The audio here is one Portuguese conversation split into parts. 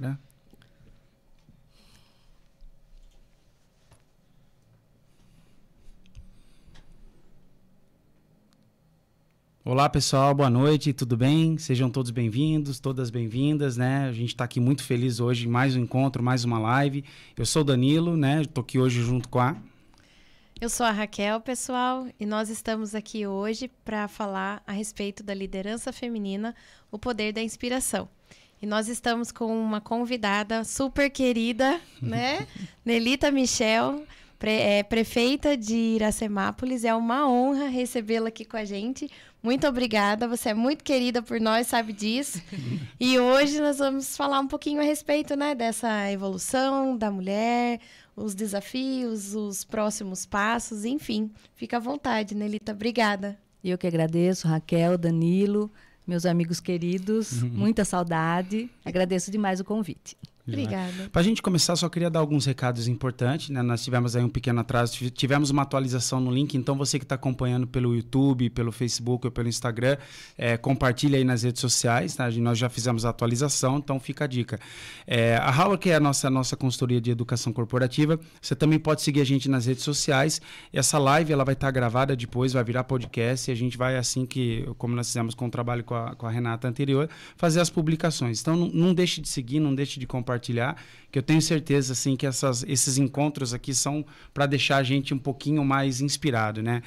Bora. Olá pessoal, boa noite, tudo bem? Sejam todos bem-vindos, todas bem-vindas, né? A gente está aqui muito feliz hoje, mais um encontro, mais uma live. Eu sou o Danilo, né? Estou aqui hoje junto com a. Eu sou a Raquel, pessoal, e nós estamos aqui hoje para falar a respeito da liderança feminina, o poder da inspiração. E nós estamos com uma convidada super querida, né? Nelita Michel, pre é, prefeita de Iracemápolis. É uma honra recebê-la aqui com a gente. Muito obrigada, você é muito querida por nós, sabe disso. E hoje nós vamos falar um pouquinho a respeito né, dessa evolução da mulher, os desafios, os próximos passos, enfim. Fica à vontade, Nelita. Obrigada. Eu que agradeço, Raquel, Danilo, meus amigos queridos, muita saudade. Agradeço demais o convite. Obrigada. Para a gente começar, só queria dar alguns recados importantes. Né? Nós tivemos aí um pequeno atraso, tivemos uma atualização no link, então você que está acompanhando pelo YouTube, pelo Facebook ou pelo Instagram, é, compartilha aí nas redes sociais. Tá? Nós já fizemos a atualização, então fica a dica. É, a Raula, que é a nossa, nossa consultoria de educação corporativa, você também pode seguir a gente nas redes sociais. Essa live ela vai estar tá gravada depois, vai virar podcast e a gente vai, assim que, como nós fizemos com o trabalho com a, com a Renata anterior, fazer as publicações. Então não, não deixe de seguir, não deixe de compartilhar compartilhar, que eu tenho certeza assim que essas, esses encontros aqui são para deixar a gente um pouquinho mais inspirado, né?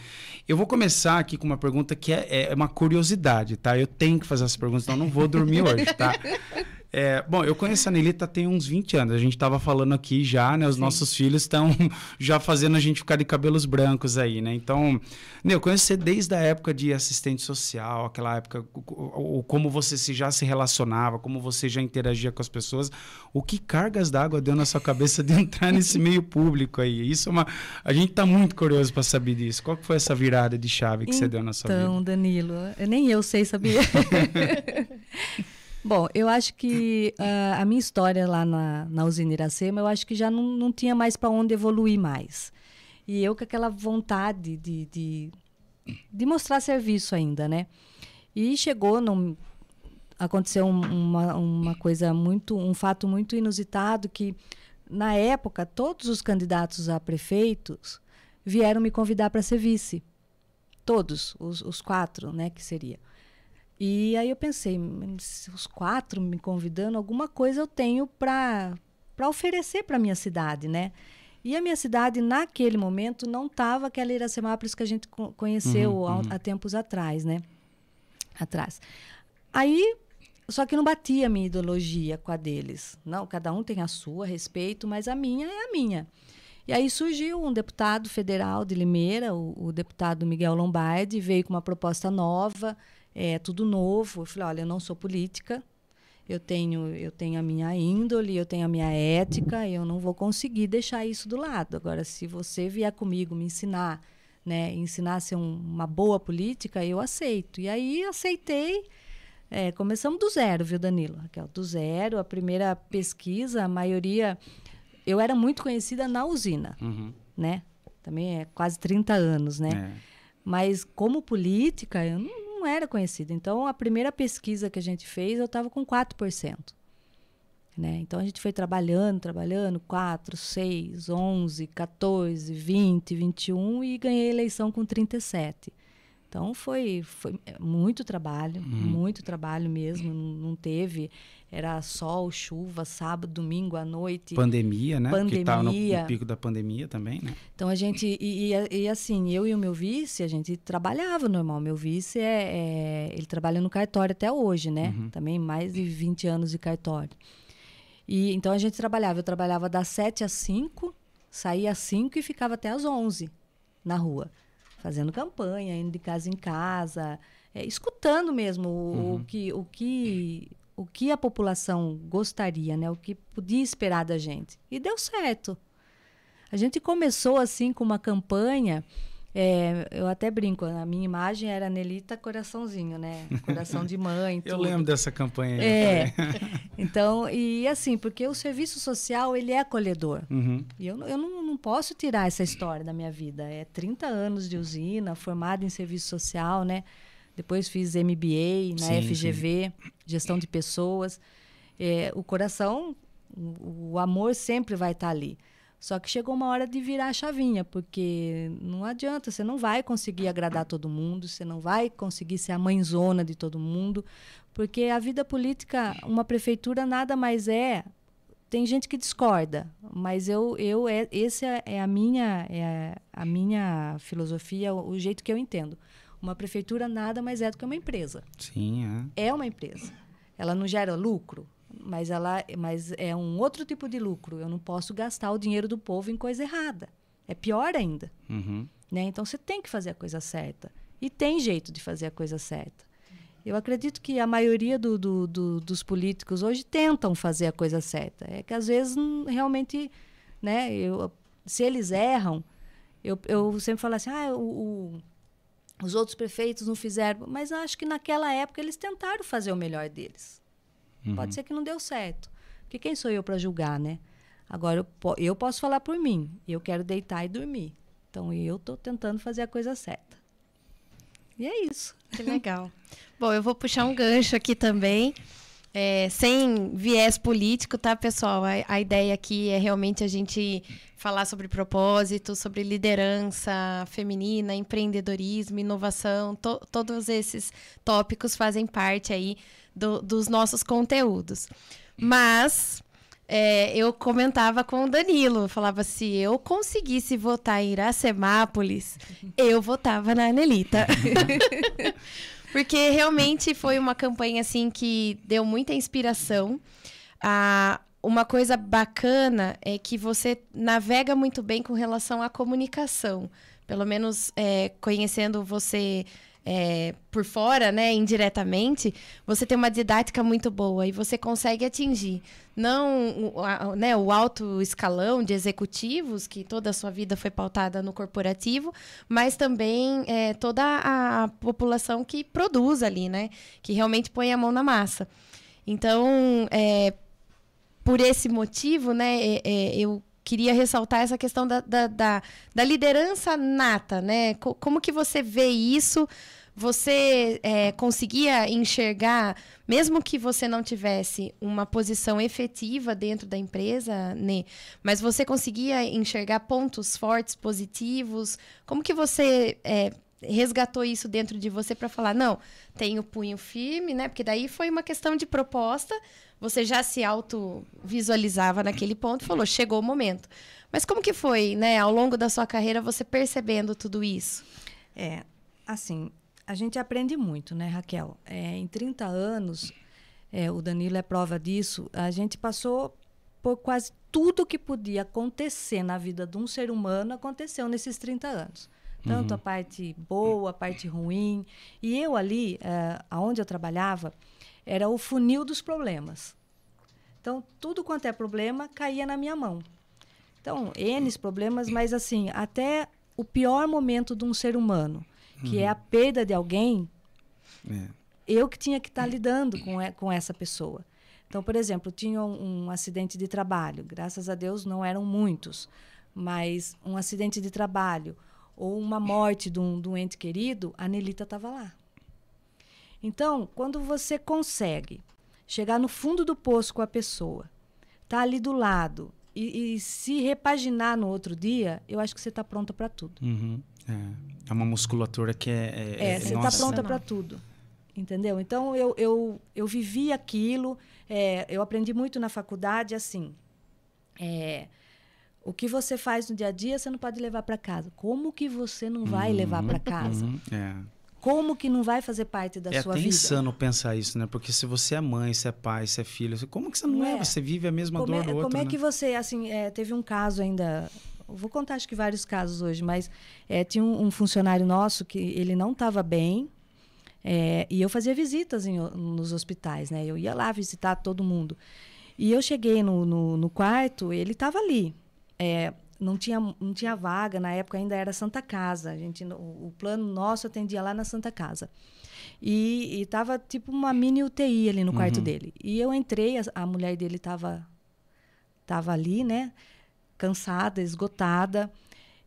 Eu vou começar aqui com uma pergunta que é, é uma curiosidade, tá? Eu tenho que fazer essa pergunta, então não vou dormir hoje, tá? É, bom, eu conheço a Nelita tem uns 20 anos. A gente estava falando aqui já, né? Os Sim. nossos filhos estão já fazendo a gente ficar de cabelos brancos aí, né? Então, né, eu conheço você desde a época de assistente social, aquela época, ou como você se, já se relacionava, como você já interagia com as pessoas. O que cargas d'água deu na sua cabeça de entrar nesse meio público aí? Isso é uma. A gente está muito curioso para saber disso. Qual que foi essa virada de chave que então, você deu na sua vida? Então, Danilo, nem eu sei saber. Bom, eu acho que uh, a minha história lá na, na usina Iracema, eu acho que já não, não tinha mais para onde evoluir mais. E eu com aquela vontade de, de, de mostrar serviço ainda, né? E chegou, num, aconteceu uma, uma coisa muito, um fato muito inusitado que na época todos os candidatos a prefeitos vieram me convidar para ser vice, todos os, os quatro, né, que seria. E aí eu pensei, os quatro me convidando, alguma coisa eu tenho para para oferecer para minha cidade, né? E a minha cidade, naquele momento, não estava aquela Iracemápolis que a gente conheceu uhum, uhum. Há, há, tempos atrás, né? Atrás. Aí, só que não batia a minha ideologia com a deles. Não, cada um tem a sua, respeito, mas a minha é a minha. E aí surgiu um deputado federal de Limeira, o, o deputado Miguel Lombardi, veio com uma proposta nova, é tudo novo. Eu falei, olha, eu não sou política, eu tenho, eu tenho a minha índole, eu tenho a minha ética, eu não vou conseguir deixar isso do lado. Agora, se você vier comigo me ensinar, né, ensinar a ser um, uma boa política, eu aceito. E aí aceitei. É, começamos do zero, viu, Danilo? Raquel, do zero. A primeira pesquisa, a maioria. Eu era muito conhecida na usina, uhum. né? Também é quase 30 anos, né? É. Mas como política, eu não, não era conhecida. Então, a primeira pesquisa que a gente fez, eu estava com 4%. Né? Então, a gente foi trabalhando, trabalhando, 4, 6, 11, 14, 20, 21 e ganhei a eleição com 37. Então foi, foi muito trabalho, uhum. muito trabalho mesmo. Não, não, teve. Era sol, chuva, sábado, domingo à noite. Pandemia, né? Pandemia. Que tá no, no, pico da pandemia também, né? Então a gente. E, e, e, assim, eu e o meu vice, a gente trabalhava normal. Meu vice é, é ele trabalha no cartório até hoje, né? Uhum. Também mais de 20 anos de cartório. E então a gente trabalhava. Eu trabalhava das 7 às 5, saía às 5 e ficava até às 11 na rua fazendo campanha, indo de casa em casa, é, escutando mesmo uhum. o, que, o, que, o que a população gostaria, né? o que podia esperar da gente. E deu certo. A gente começou assim com uma campanha é, eu até brinco, a minha imagem era Nelita Coraçãozinho, né? Coração de mãe. eu lembro dessa campanha. Aí, é. então, e assim, porque o serviço social, ele é acolhedor. Uhum. E eu, eu não, não posso tirar essa história da minha vida. É 30 anos de usina, formada em serviço social, né? Depois fiz MBA na sim, FGV, sim. gestão de pessoas. É, o coração O, o amor sempre vai estar tá ali. Só que chegou uma hora de virar a chavinha, porque não adianta, você não vai conseguir agradar todo mundo, você não vai conseguir ser a mãezona de todo mundo, porque a vida política, uma prefeitura nada mais é. Tem gente que discorda, mas eu, eu é, esse é, é a minha é a minha filosofia, o, o jeito que eu entendo. Uma prefeitura nada mais é do que uma empresa. Sim, é. É uma empresa. Ela não gera lucro, mas ela mas é um outro tipo de lucro. Eu não posso gastar o dinheiro do povo em coisa errada. É pior ainda. Uhum. Né? Então você tem que fazer a coisa certa. E tem jeito de fazer a coisa certa. Eu acredito que a maioria do, do, do, dos políticos hoje tentam fazer a coisa certa. É que às vezes realmente, né, eu, se eles erram, eu, eu sempre falo assim, ah, o, o, os outros prefeitos não fizeram. Mas acho que naquela época eles tentaram fazer o melhor deles. Uhum. Pode ser que não deu certo. Porque quem sou eu para julgar, né? Agora, eu, eu posso falar por mim. Eu quero deitar e dormir. Então, eu estou tentando fazer a coisa certa. E é isso. Que legal. Bom, eu vou puxar um gancho aqui também. É, sem viés político, tá, pessoal? A, a, ideia aqui é realmente a gente falar sobre propósito, sobre liderança feminina, empreendedorismo, inovação. To, todos esses tópicos fazem parte aí do, dos nossos conteúdos. Mas é, eu comentava com o Danilo, falava se eu conseguisse votar em Iracemápolis, eu votava na Anelita. Porque realmente foi uma campanha assim que deu muita inspiração. Ah, uma coisa bacana é que você navega muito bem com relação à comunicação. Pelo menos é, conhecendo você é, por fora, né, indiretamente, você tem uma didática muito boa e você consegue atingir não o, a, né, o alto escalão de executivos, que toda a sua vida foi pautada no corporativo, mas também é, toda a população que produz ali, né, que realmente põe a mão na massa. Então, é, por esse motivo, né, é, é eu queria ressaltar essa questão da, da, da, da liderança nata, né? Como que você vê isso? Você é, conseguia enxergar, mesmo que você não tivesse uma posição efetiva dentro da empresa, né? Mas você conseguia enxergar pontos fortes, positivos? Como que você é, resgatou isso dentro de você para falar, não, tem o punho firme, né? Porque daí foi uma questão de proposta, você já se auto-visualizava naquele ponto e falou, chegou o momento. Mas como que foi, né, ao longo da sua carreira, você percebendo tudo isso? É, assim, a gente aprende muito, né, Raquel? É, em 30 anos, é, o Danilo é prova disso, a gente passou por quase tudo que podia acontecer na vida de um ser humano aconteceu nesses 30 anos. Tanto uhum. a parte boa, a parte ruim. E eu ali, é, aonde eu trabalhava, era o funil dos problemas. Então, tudo quanto é problema caía na minha mão. Então, N problemas, mas assim, até o pior momento de um ser humano que uhum. é a perda de alguém, é. eu que tinha que estar tá lidando com, com essa pessoa. Então, por exemplo, tinha um, um, acidente de trabalho, graças a Deus não eram muitos, mas um acidente de trabalho ou uma morte de um, de um ente querido, a Nelita estava lá. Então, quando você consegue chegar no fundo do poço com a pessoa, tá ali do lado e, e se repaginar no outro dia, eu acho que você está pronta para tudo. Uhum. É. É uma musculatura que é. É, é você está pronta para tudo. Entendeu? Então eu, eu, eu vivi aquilo, é, eu aprendi muito na faculdade assim. É, o que você faz no dia a dia, você não pode levar para casa. Como que você não vai uhum, levar para casa? Uhum, é. Como que não vai fazer parte da é sua vida? É insano pensar isso, né? Porque se você é mãe, se é pai, se é filho, como que você não, não é? Você vive a mesma como dor é, do outro, Como é né? que você, assim, é, teve um caso ainda vou contar acho que vários casos hoje, mas é, tinha um, um, funcionário nosso que ele não estava bem é, e eu fazia visitas em, nos hospitais, né? Eu ia lá visitar todo mundo. E eu cheguei no, no, no quarto, ele estava ali. É, não tinha, não tinha vaga, na época ainda era Santa Casa. A gente, o, o plano nosso atendia lá na Santa Casa. E estava tipo uma mini UTI ali no quarto uhum. dele. E eu entrei, a, a mulher dele estava tava ali, né? cansada, esgotada.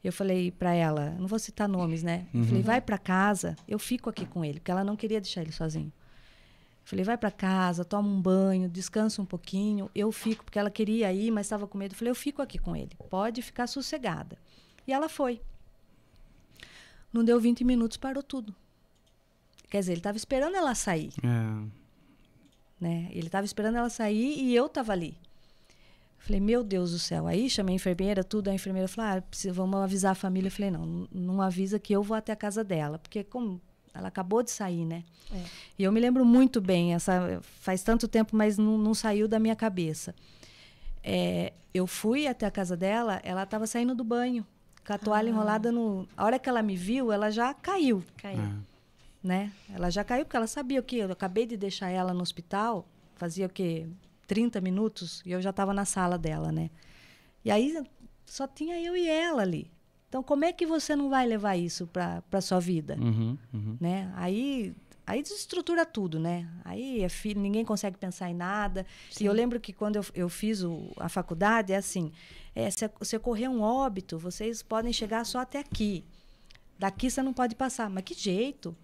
Eu falei para ela, não vou citar nomes, né? Uhum. Eu falei, vai para casa, eu fico aqui com ele, porque ela não queria deixar ele sozinho. Falei, vai para casa, toma um banho, descansa um pouquinho. Eu fico, porque ela queria ir, mas estava com medo. Falei, eu fico aqui com ele. Pode ficar sossegada. E ela foi. Não deu 20 minutos, parou tudo. Quer dizer, ele estava esperando ela sair. É. Né? Ele estava esperando ela sair e eu estava ali. Falei, meu Deus do céu. Aí chamei a enfermeira, tudo. A enfermeira falou, ah, precisa, vamos avisar a família. Eu falei, não, não avisa que eu vou até a casa dela. Porque como ela acabou de sair, né? É. E eu me lembro muito bem, essa faz tanto tempo, mas não, não saiu da minha cabeça. É, eu fui até a casa dela, ela estava saindo do banho, com a toalha ah. enrolada no. A hora que ela me viu, ela já caiu. Caiu. É. Né? Ela já caiu, porque ela sabia o que? Eu acabei de deixar ela no hospital, fazia o quê? 30 minutos, e eu já estava na sala dela, né? E aí só tinha eu e ela ali. Então, como é que você não vai levar isso para a sua vida? Uhum, uhum. Né? Aí, aí desestrutura tudo, né? Aí é filho, ninguém consegue pensar em nada. Sim. E eu lembro que quando eu, eu fiz o, a faculdade, é assim, é, se, se ocorrer um óbito, vocês podem chegar só até aqui. Daqui você não pode passar. Mas que jeito?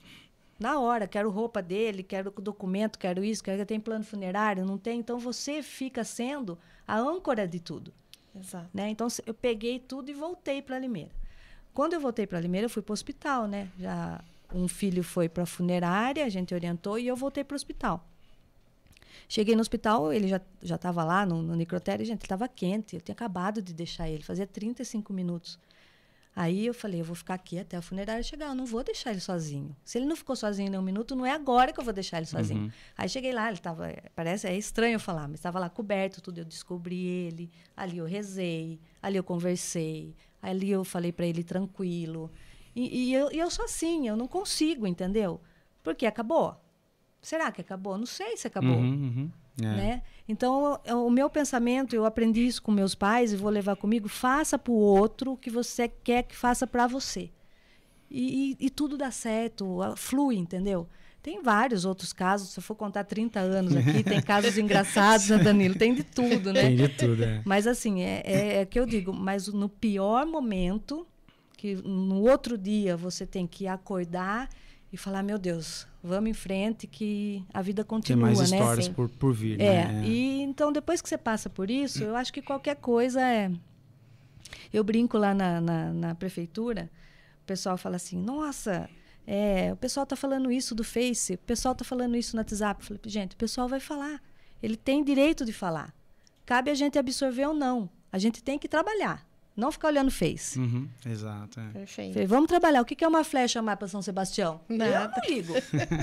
Na hora, quero roupa dele, quero documento, quero isso, quero que tem plano funerário, não tem. Então você fica sendo a âncora de tudo. Exato. Né? Então eu peguei tudo e voltei para Limeira. Quando eu voltei para Limeira, eu fui para o hospital, né? Já um filho foi para a funerária, a gente orientou e eu voltei para o hospital. Cheguei no hospital, ele já já estava lá no, no necrotério, gente, ele estava quente, eu tinha acabado de deixar ele, fazia 35 minutos. Aí eu falei, eu vou ficar aqui até a funerária chegar, eu não vou deixar ele sozinho. Se ele não ficou sozinho nem um minuto, não é agora que eu vou deixar ele sozinho. Uhum. Aí cheguei lá, ele estava, parece, é estranho falar, mas estava lá coberto, tudo, eu descobri ele, ali eu rezei, ali eu conversei, ali eu falei para ele tranquilo. E, e, eu, eu sou assim, eu não consigo, entendeu? Porque acabou. Será que acabou? Não sei se acabou. Uhum, uhum. É. Né? Então, o meu pensamento, eu aprendi isso com meus pais e vou levar comigo, faça para o outro o que você quer que faça para você. E, e, e, tudo dá certo, flui, entendeu? Tem vários outros casos, se eu for contar 30 anos aqui, tem casos engraçados, né, Danilo? Tem de tudo, né? Tem de tudo, é. Mas assim, é, é, é que eu digo, mas no pior momento, que no outro dia você tem que acordar e falar, meu Deus, vamos em frente que a vida continua, Tem mais né? histórias por, por vir, é, né? E então depois que você passa por isso, eu acho que qualquer coisa é. Eu brinco lá na, na, na prefeitura, o pessoal fala assim, nossa, é, o pessoal está falando isso do Face, o pessoal está falando isso no WhatsApp. Eu falei, gente, o pessoal vai falar. Ele tem direito de falar. Cabe a gente absorver ou não. A gente tem que trabalhar. Não ficar olhando Face. Uhum, exato. É. Perfeito. Falei, vamos trabalhar. O que é uma flecha mais para São Sebastião? Nada. Eu não ligo.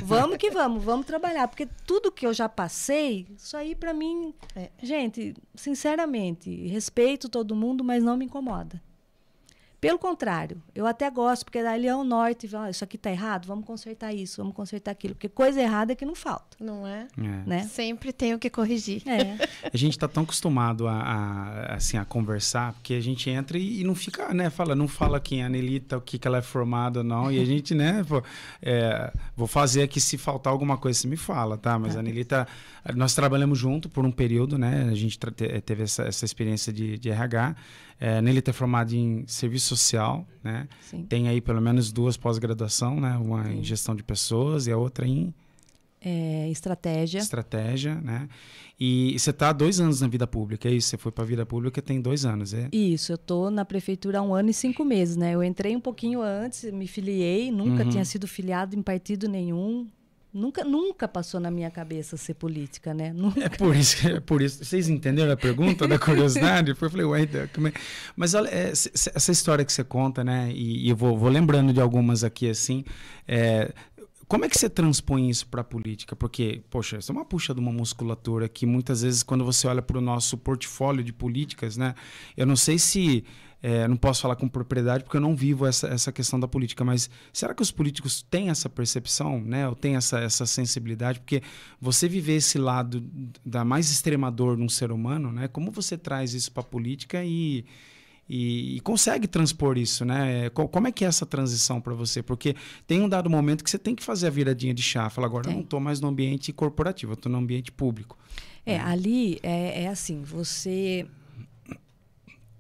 vamos que vamos, vamos trabalhar. Porque tudo que eu já passei, isso aí para mim. É. Gente, sinceramente, respeito todo mundo, mas não me incomoda. Pelo contrário, eu até gosto, porque ali é o norte, ah, isso aqui está errado, vamos consertar isso, vamos consertar aquilo. Porque coisa errada é que não falta. Não é? é. Né? Sempre tem o que corrigir. É. A gente está tão acostumado a, a, assim, a conversar, porque a gente entra e, e, não fica, né? Fala, não fala quem é a Anelita, o que, que ela é formada ou não. E a gente, né? Pô, é, vou fazer aqui, se faltar alguma coisa, você me fala, tá? Mas tá. a Anelita, nós trabalhamos junto por um período, né? A gente teve essa, essa experiência de, de RH. É, nele é formado em serviço social, né? Sim. Tem aí pelo menos duas pós-graduação, né? Uma Sim. em gestão de pessoas e a outra em é, estratégia. Estratégia, né? E você está há dois anos na vida pública, é isso? Você foi para a vida pública tem dois anos, é? Isso, eu estou na prefeitura há um ano e cinco meses, né? Eu entrei um pouquinho antes, me filiei, nunca uhum. tinha sido filiado em partido nenhum, Nunca, nunca passou na minha cabeça ser política, né? Nunca. É por isso, é por isso. Vocês entenderam a pergunta da curiosidade? eu falei, ué, como é? Mas olha, é, essa história que você conta, né? E, e eu vou, vou, lembrando de algumas aqui assim. É, como é que você transpõe isso para a política? Porque, poxa, isso é uma puxa de uma musculatura que muitas vezes, quando você olha para o nosso portfólio de políticas, né? Eu não sei se é, não posso falar com propriedade porque eu não vivo essa, essa questão da política, mas será que os políticos têm essa percepção, né? Ou têm essa, essa sensibilidade? Porque você viver esse lado da mais extremador num ser humano, né? Como você traz isso para a política e, e, e, consegue transpor isso, né? Como é que é essa transição para você? Porque tem um dado momento que você tem que fazer a viradinha de chá. Fala, agora tem. eu não estou mais no ambiente corporativo, eu estou no ambiente público. É, é. ali é, é assim, você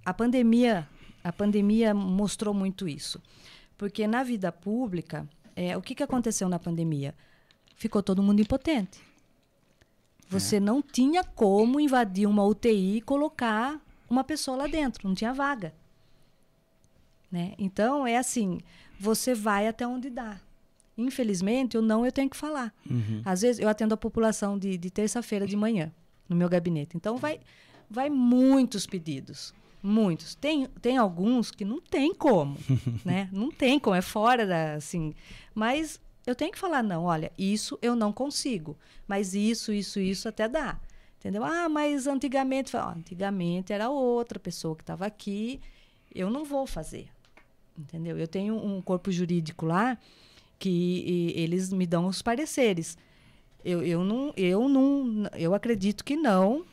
a pandemia, a pandemia mostrou muito isso. Porque na vida pública, é, o que, que aconteceu na pandemia? Ficou todo mundo impotente. Você é. não tinha como invadir uma UTI e colocar uma pessoa lá dentro, não tinha vaga. Né? Então, é assim, você vai até onde dá. Infelizmente, eu não, eu tenho que falar. Uhum. Às vezes, eu atendo a população de, de terça-feira de manhã, no meu gabinete. Então, vai, vai muitos pedidos. Muitos. Tem, tem alguns que não tem como, né? Não tem como, é fora da, assim... Mas eu tenho que falar, não, olha, isso eu não consigo. Mas isso, isso, isso até dá. Entendeu? Ah, mas antigamente... antigamente era outra pessoa que estava aqui. Eu não vou fazer. Entendeu? Eu tenho um corpo jurídico lá que eles me dão os pareceres. Eu, eu, não, eu não, eu acredito que não,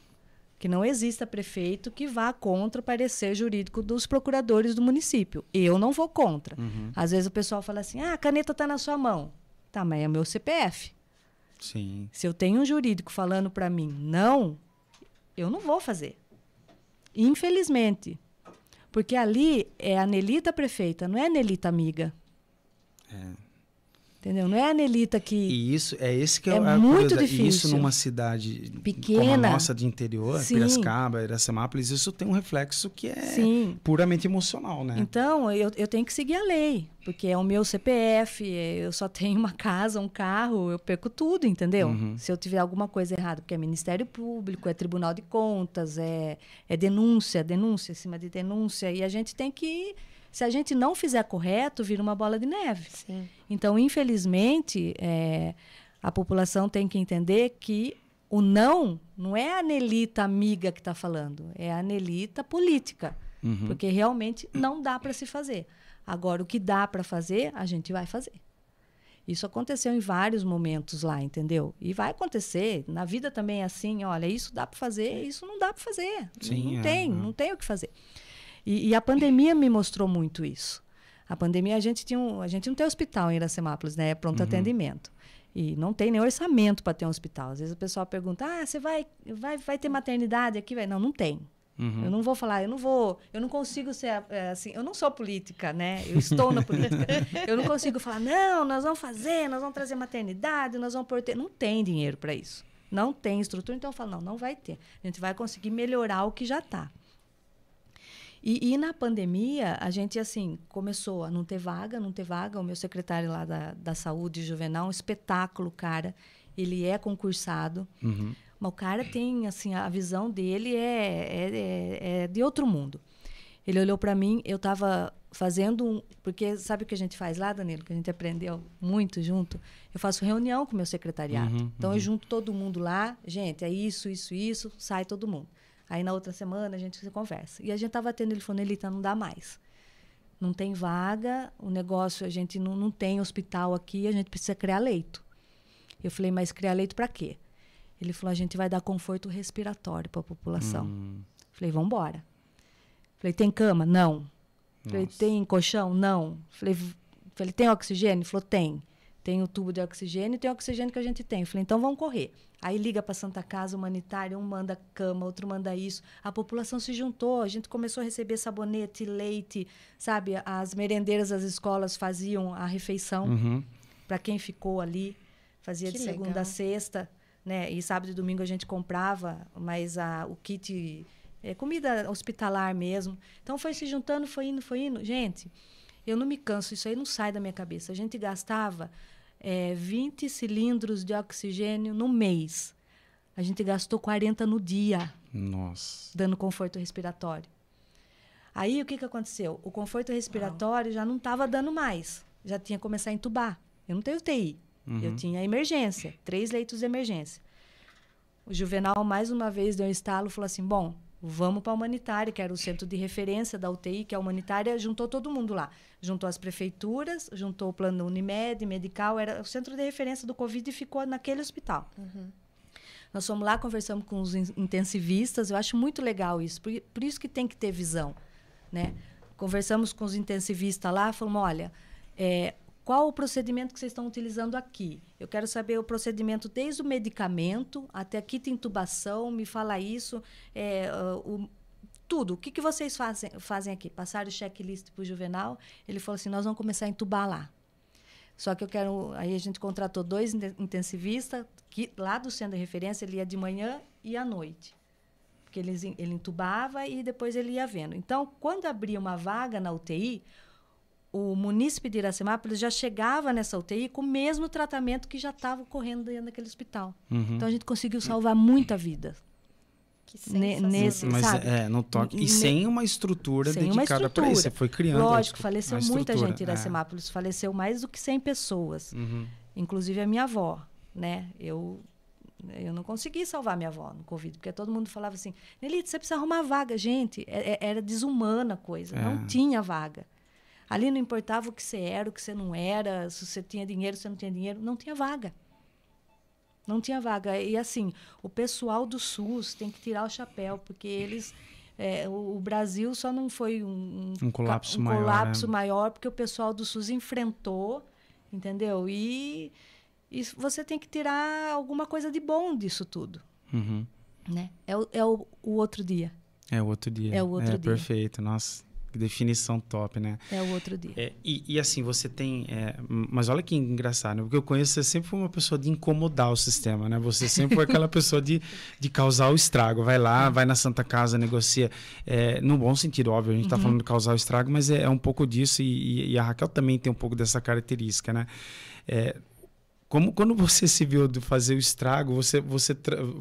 que não exista prefeito que vá contra o parecer jurídico dos procuradores do município. Eu não vou contra. Uhum. Às vezes o pessoal fala assim: ah, a caneta está na sua mão. Tá, mas é meu CPF. Sim. Se eu tenho um jurídico falando para mim não, eu não vou fazer. Infelizmente. Porque ali é a Nelita prefeita, não é a Nelita amiga. É. Entendeu? Não é a Nelita que. E isso é esse que é, é muito difícil. Isso numa cidade pequena, como a nossa de interior, Sim. Piracicaba, Iracemápolis, isso tem um reflexo que é Sim. puramente emocional, né? Então, eu, eu tenho que seguir a lei, porque é o meu CPF, eu só tenho uma casa, um carro, eu perco tudo, entendeu? Uhum. Se eu tiver alguma coisa errada, porque é Ministério Público, é Tribunal de Contas, é, é denúncia, denúncia em cima de denúncia, e a gente tem que se a gente não fizer correto, vira uma bola de neve. Sim. Então, infelizmente, é, a população tem que entender que o não não é a Nelita amiga que está falando, é a Nelita política. Uhum. Porque realmente não dá para se fazer. Agora, o que dá para fazer, a gente vai fazer. Isso aconteceu em vários momentos lá, entendeu? E vai acontecer. Na vida também é assim, olha, isso dá para fazer, isso não dá para fazer. Sim, não é, tem, é. não tem o que fazer. E, e, a pandemia me mostrou muito isso. A pandemia, a gente, tinha um, a gente não tem hospital em Iracemápolis, né? É pronto uhum. atendimento. E não tem nem orçamento para ter um hospital. Às vezes o pessoal pergunta: ah, você vai, vai, vai ter maternidade aqui? Não, não tem. Uhum. Eu não vou falar, eu não vou, eu não consigo ser é, assim, eu não sou política, né? Eu estou na política. eu não consigo falar, não, nós vamos fazer, nós vamos trazer maternidade, nós vamos por ter. Não tem dinheiro para isso. Não tem estrutura, então eu falo, não, não vai ter. A gente vai conseguir melhorar o que já está. E, e, na pandemia, a gente, assim, começou a não ter vaga, não ter vaga. O meu secretário lá da, da saúde, Juvenal, um espetáculo, cara. Ele é concursado. Uhum. Mas o cara tem, assim, a visão dele é, é, é, é de outro mundo. Ele olhou para mim, eu estava fazendo um. Porque sabe o que a gente faz lá, Danilo? Que a gente aprendeu muito junto? Eu faço reunião com o meu secretariado. Uhum, então uhum. eu junto todo mundo lá, gente, é isso, isso, isso, sai todo mundo. Aí na outra semana a gente se conversa. E a gente estava tendo, ele falou, Nelita, não dá mais. Não tem vaga, o negócio, a gente não, não tem hospital aqui, a gente precisa criar leito. Eu falei, mas criar leito para quê? Ele falou, a gente vai dar conforto respiratório para a população. Hum. Falei, vamos embora. Falei, tem cama? Não. Falei, tem colchão? Não. Falei, falei, tem oxigênio? Ele falou, tem. Tem o tubo de oxigênio e tem o oxigênio que a gente tem. Eu falei, então vamos correr. Aí liga para Santa Casa Humanitária, um manda cama, outro manda isso. A população se juntou, a gente começou a receber sabonete, leite, sabe? As merendeiras das escolas faziam a refeição uhum. para quem ficou ali. Fazia que de segunda legal. a sexta, né? E sábado e domingo a gente comprava, mas a, o kit é comida hospitalar mesmo. Então foi se juntando, foi indo, foi indo. Gente, eu não me canso, isso aí não sai da minha cabeça. A gente gastava é, 20 cilindros de oxigênio no mês. A gente gastou 40 no dia. Nossa. Dando conforto respiratório. Aí o que, que aconteceu? O conforto respiratório já não estava dando mais. Já tinha que começar a entubar. Eu não tenho UTI. Uhum. Eu tinha emergência, três leitos de emergência. O Juvenal, mais uma vez, deu um estalo e falou assim: bom, vamos para a humanitária, que era o centro de referência da UTI, que é a humanitária, juntou todo mundo lá. Juntou as prefeituras, juntou o plano Unimed, Medical, era o centro de referência do Covid e ficou naquele hospital. Uhum. Nós fomos lá, conversamos com os intensivistas, eu acho muito legal isso, por, por isso que tem que ter visão. Né? Conversamos com os intensivistas lá, falamos, olha, é, qual o procedimento que vocês estão utilizando aqui? Eu quero saber o procedimento desde o medicamento até a kit intubação, me fala isso, é, o, tudo. O que, que vocês fazem, fazem aqui? Passaram o checklist para o Juvenal, ele falou assim, nós vamos começar a intubar lá. Só que eu quero. Aí a gente contratou dois intensivistas, que lá do centro de referência ele ia de manhã e à noite. Porque ele, ele entubava e depois ele ia vendo. Então, quando abria uma vaga na UTI, o munícipe de Iracemápolis já chegava nessa UTI com o mesmo tratamento que já estava ocorrendo dentro daquele hospital. Uhum. Então a gente conseguiu salvar muita vida. Que Ne- nesse- Mas sabe? é, no toque. E Ne- sem uma estrutura Sem uma dedicada para estrutura. isso. Você foi criando. Lógico, faleceu muita gente em Iracemápolis. Faleceu mais do que 100 pessoas. É. Uhum. Inclusive a minha avó, né? Eu, eu não consegui salvar minha avó no Covid, porque todo mundo falava assim, Nelita, você precisa arrumar vaga. Gente, é- é- era desumana a coisa. É. Não tinha vaga. Ali não importava o que você era, o que você não era, se você tinha dinheiro, se você não tinha dinheiro. Não tinha vaga. Não tinha vaga. E assim, o pessoal do SUS tem que tirar o chapéu, porque eles. é, o, o Brasil só não foi um, Um colapso um maior, colapso né? maior, porque o pessoal do SUS enfrentou, entendeu? E, e você tem que tirar alguma coisa de bom disso tudo. Uhum. Né? É, o, é o, o outro dia. É o outro dia. É o outro dia. Perfeito. Nossa, que definição top, né? É o outro dia. É, e, e assim, você tem. é, mas olha que engraçado, né? Porque eu conheço, você sempre foi uma pessoa de incomodar o sistema, né? Você sempre foi aquela pessoa de, de causar o estrago. Vai lá, vai na Santa Casa, negocia. É, no bom sentido, óbvio, a gente tá falando de causar o estrago, mas é, é um pouco disso, e, e- a Raquel também tem um pouco dessa característica, né? É, como quando você se viu de fazer o estrago, você, você,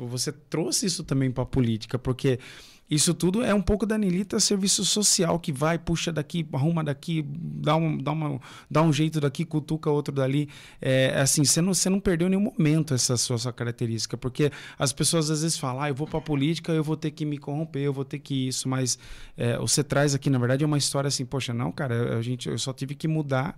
você trouxe isso também para a política, porque isso tudo é um pouco da Nelita serviço social que vai, puxa daqui, arruma daqui, dá um, dá uma, dá um jeito daqui, cutuca outro dali. É, assim, você não, você não perdeu nenhum momento essa sua, sua característica, porque as pessoas às vezes falam, ah, eu vou para política, eu vou ter que me corromper, eu vou ter que isso, mas é, você traz aqui, na verdade, é uma história assim, poxa, não, cara, a gente, eu só tive que mudar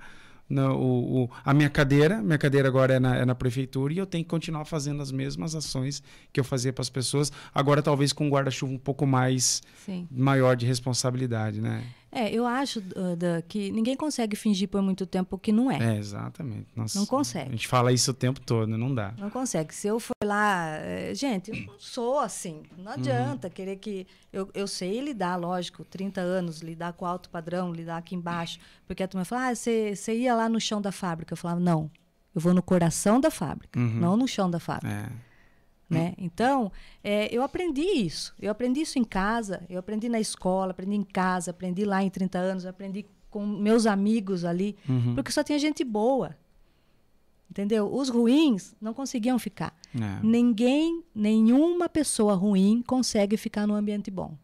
na- o, o- a minha cadeira, minha cadeira agora é na, é na prefeitura e eu tenho que continuar fazendo as mesmas ações que eu fazia para as pessoas, agora talvez com um guarda-chuva um pouco mais Sim. maior de responsabilidade, né? É, eu acho uh, da- que ninguém consegue fingir por muito tempo o que não é. É, exatamente. Nossa, Não consegue. A gente fala isso o tempo todo, não dá. Não consegue. Se eu for lá. eh, Gente, eu não sou assim. Uhum. Não adianta querer que. Eu, eu sei lidar, lógico, 30 anos, lidar com alto padrão, lidar aqui embaixo. Porque a turma fala, ah, você você ia lá no chão da fábrica. Eu falava, não. Eu vou no coração da fábrica, Uhum. não no chão da fábrica. É. Né? Então, eh, eu aprendi isso. Eu aprendi isso em casa, eu aprendi na escola, aprendi em casa, aprendi lá em 30 anos, aprendi com meus amigos ali, Uhum. porque só tinha gente boa. Entendeu? Os ruins não conseguiam ficar. É. Ninguém, nenhuma pessoa ruim consegue ficar num ambiente bom.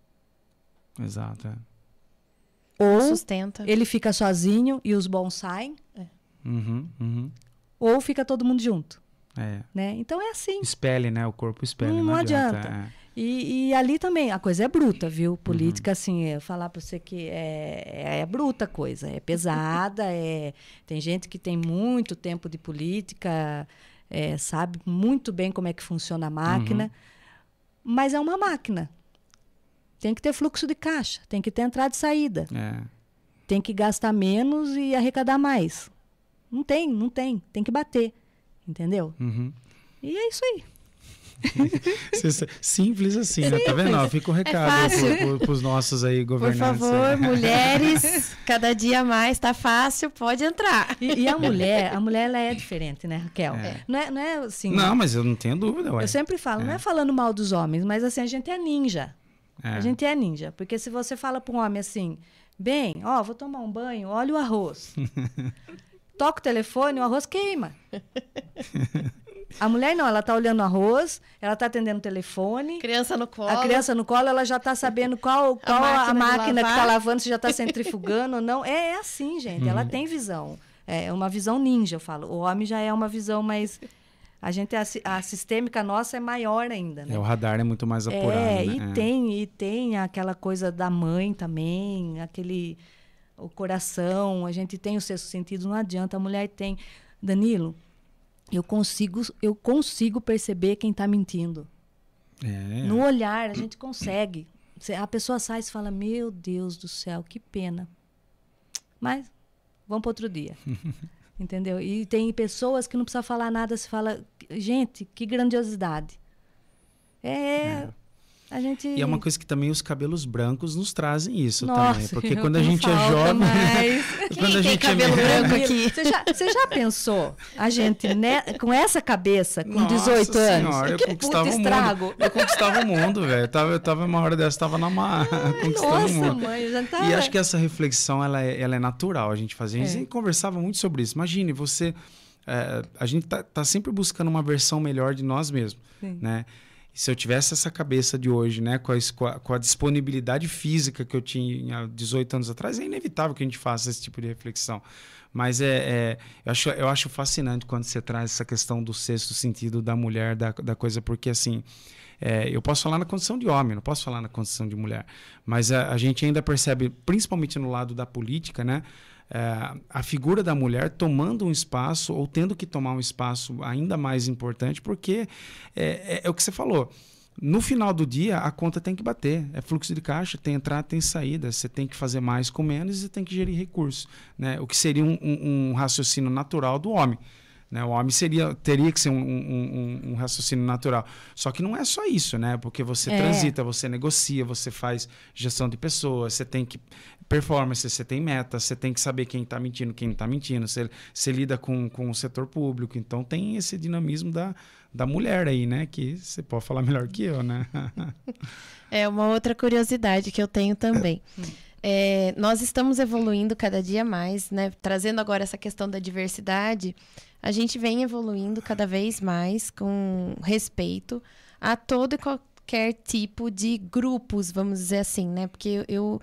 Exato. é. Ou Sustenta. ele fica sozinho e os bons saem, Uhum, uhum. ou fica todo mundo junto. É. Né? Então é assim. Espelhe, né? O corpo espelhe. Não Não, adianta. adianta. é. E, e ali também, a coisa é bruta, viu? Política, Uhum. assim, é falar para você que é, é, é bruta a coisa, é pesada, é, tem gente que tem muito tempo de política, é, sabe muito bem como é que funciona a máquina, Uhum. mas é uma máquina. Tem que ter fluxo de caixa, tem que ter entrada e saída, É. tem que gastar menos e arrecadar mais. Não tem, não tem, tem que bater, entendeu? Uhum. E é isso aí. Simples assim, né? Tá vendo? Ó, Fica o recado fácil. pro, pro, pros nossos aí Por governantes. favor, é. mulheres, cada dia mais tá fácil, pode entrar. E, e a mulher, a mulher ela é diferente, né, Raquel? É. Não, é, não é assim. Não, mas eu não tenho dúvida, ué. Eu sempre falo, não é falando mal dos homens, mas assim, a gente é ninja. É. A gente é ninja. Porque se você fala para um homem assim, bem, ó, vou tomar um banho, olha o arroz. Toca o telefone, o arroz queima. A mulher não, ela tá olhando o arroz, ela tá atendendo o telefone. Criança no colo. A criança no colo, ela já tá sabendo qual, qual a máquina máquina, de que tá lavar. lavando, se já tá centrifugando ou não. É, é assim, gente. Ela tem visão. É uma visão ninja, eu falo. O homem já é uma visão mais. A gente, a, a sistêmica nossa é maior ainda, né? É, o radar é muito mais apurado. É, né? e É. tem, e tem aquela coisa da mãe também, aquele o coração, a gente tem o sexto sentido, não adianta, a mulher tem. Danilo, eu consigo, eu consigo perceber quem está mentindo. É. No olhar, a gente consegue. A pessoa sai e fala: Meu Deus do céu, que pena. Mas vamos para outro dia. Entendeu? E tem pessoas que não precisa falar nada, se fala: Gente, que grandiosidade. É. a gente... E é uma coisa que também os cabelos brancos nos trazem isso Nossa, também. Porque quando a gente é jovem. quando a tem gente cabelo é branco aqui? Você já, você já pensou a gente né, com essa cabeça, com Nossa 18 anos? senhora, eu que conquistava puta o estrago. mundo. Eu conquistava o mundo, velho. Eu tava, eu tava uma hora dessa, tava na mar, conquistando o Nossa, mundo. mãe, já tá... E acho que essa reflexão ela é, ela é natural a gente fazer. A gente É. conversava muito sobre isso. Imagine, você. é, a gente tá, tá sempre buscando uma versão melhor de nós mesmos. Sim. Né? Se eu tivesse essa cabeça de hoje, né, com a, com a- disponibilidade física que eu tinha há 18 anos atrás, é inevitável que a gente faça esse tipo de reflexão. Mas é, é- eu, acho, eu acho fascinante quando você traz essa questão do sexto sentido da mulher, da, da coisa, porque assim. É, eu posso falar na condição de homem, não posso falar na condição de mulher. Mas a, a gente ainda percebe, principalmente no lado da política, né? é, a figura da mulher tomando um espaço ou tendo que tomar um espaço ainda mais importante, porque é, é- é o que você falou. No final do dia, a conta tem que bater. É fluxo de caixa, tem entrada, tem saída. Você tem que fazer mais com menos e tem que gerir recursos. Né? O que seria um, um- um raciocínio natural do homem. Né? O homem seria, teria que ser um, um- um- um raciocínio natural. Só que não é só isso, né? Porque você É. transita, você negocia, você faz gestão de pessoas, você tem que. Performance, você tem meta, você tem que saber quem está mentindo, quem não está mentindo, você, você lida com, com o setor público. Então tem esse dinamismo da, da mulher aí, né? Que você pode falar melhor que eu, né? É uma outra curiosidade que eu tenho também. É, nós estamos evoluindo cada dia mais, né? Trazendo agora essa questão da diversidade, a gente vem evoluindo cada vez mais com respeito a todo e qualquer tipo de grupos, vamos dizer assim, né? Porque eu, eu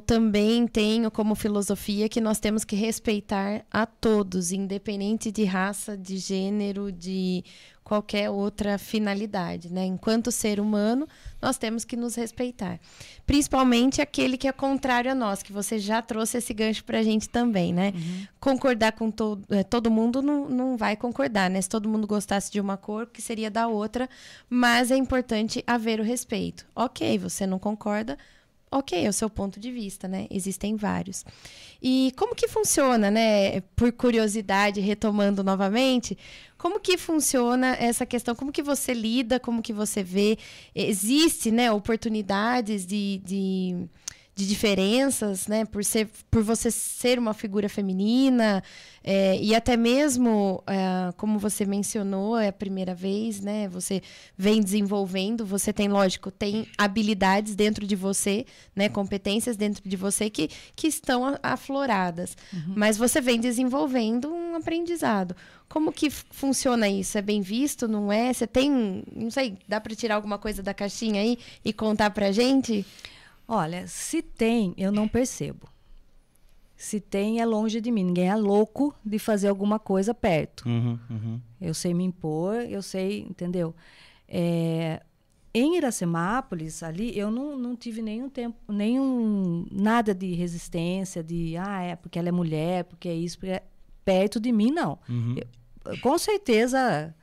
também tenho como filosofia que nós temos que respeitar a todos, independente de raça, de gênero, de qualquer outra finalidade, né? Enquanto ser humano, nós temos que nos respeitar. Principalmente aquele que é contrário a nós, que você já trouxe esse gancho pra gente também, né? Concordar com todo, eh, todo mundo não, não vai concordar, né? Se todo mundo gostasse de uma cor, que seria da outra, mas é importante haver o respeito. Ok, você não concorda, ok, é o seu ponto de vista, né? Existem vários. E como que funciona, né? Por curiosidade, retomando novamente, como que funciona essa questão? Como que você lida? Como que você vê? Existe, né, oportunidades de, de, de diferenças, né? Por, ser, por você ser uma figura feminina é, e até mesmo, é, como você mencionou, é a primeira vez, né? Você vem desenvolvendo, você tem, lógico, tem habilidades dentro de você, né? Competências dentro de você que, que estão afloradas. Mas você vem desenvolvendo um aprendizado. Como que funciona isso? É bem visto, não é? Você tem, não sei, dá para tirar alguma coisa da caixinha aí e contar pra gente? Olha, se tem, eu não percebo. Se tem, é longe de mim. Ninguém é louco de fazer alguma coisa perto. Uhum, uhum. Eu sei me impor, eu sei, entendeu? É, em Iracemápolis, ali, eu não, não tive nenhum tempo, nenhum, nada de resistência, de, ah, é porque ela é mulher, porque é isso, porque é... perto de mim, não. Uhum. Eu- com certeza,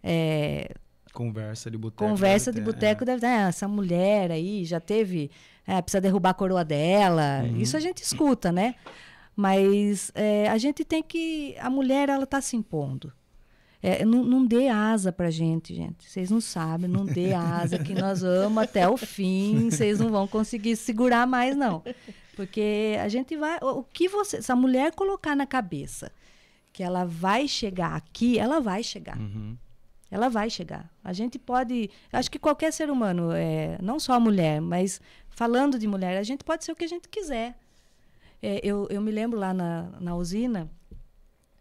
é, Conversa de boteco. conversa de boteco deve ter, ah, essa mulher aí já teve, é, precisa derrubar a coroa dela. Isso a gente escuta, né? Mas é, a gente tem que. A mulher, ela tá se impondo. É, não, não dê asa pra gente, gente. Vocês não sabem, não dê asa, que nós vamos até o fim. Vocês não vão conseguir segurar mais, não. Porque a gente vai. O o que você. Se a mulher colocar na cabeça que ela vai chegar aqui, ela vai chegar. Uhum. Ela vai chegar. A gente pode. Acho que qualquer ser humano, é, não só a mulher, mas falando de mulher, a gente pode ser o que a gente quiser. É, eu, eu me lembro lá na, na usina,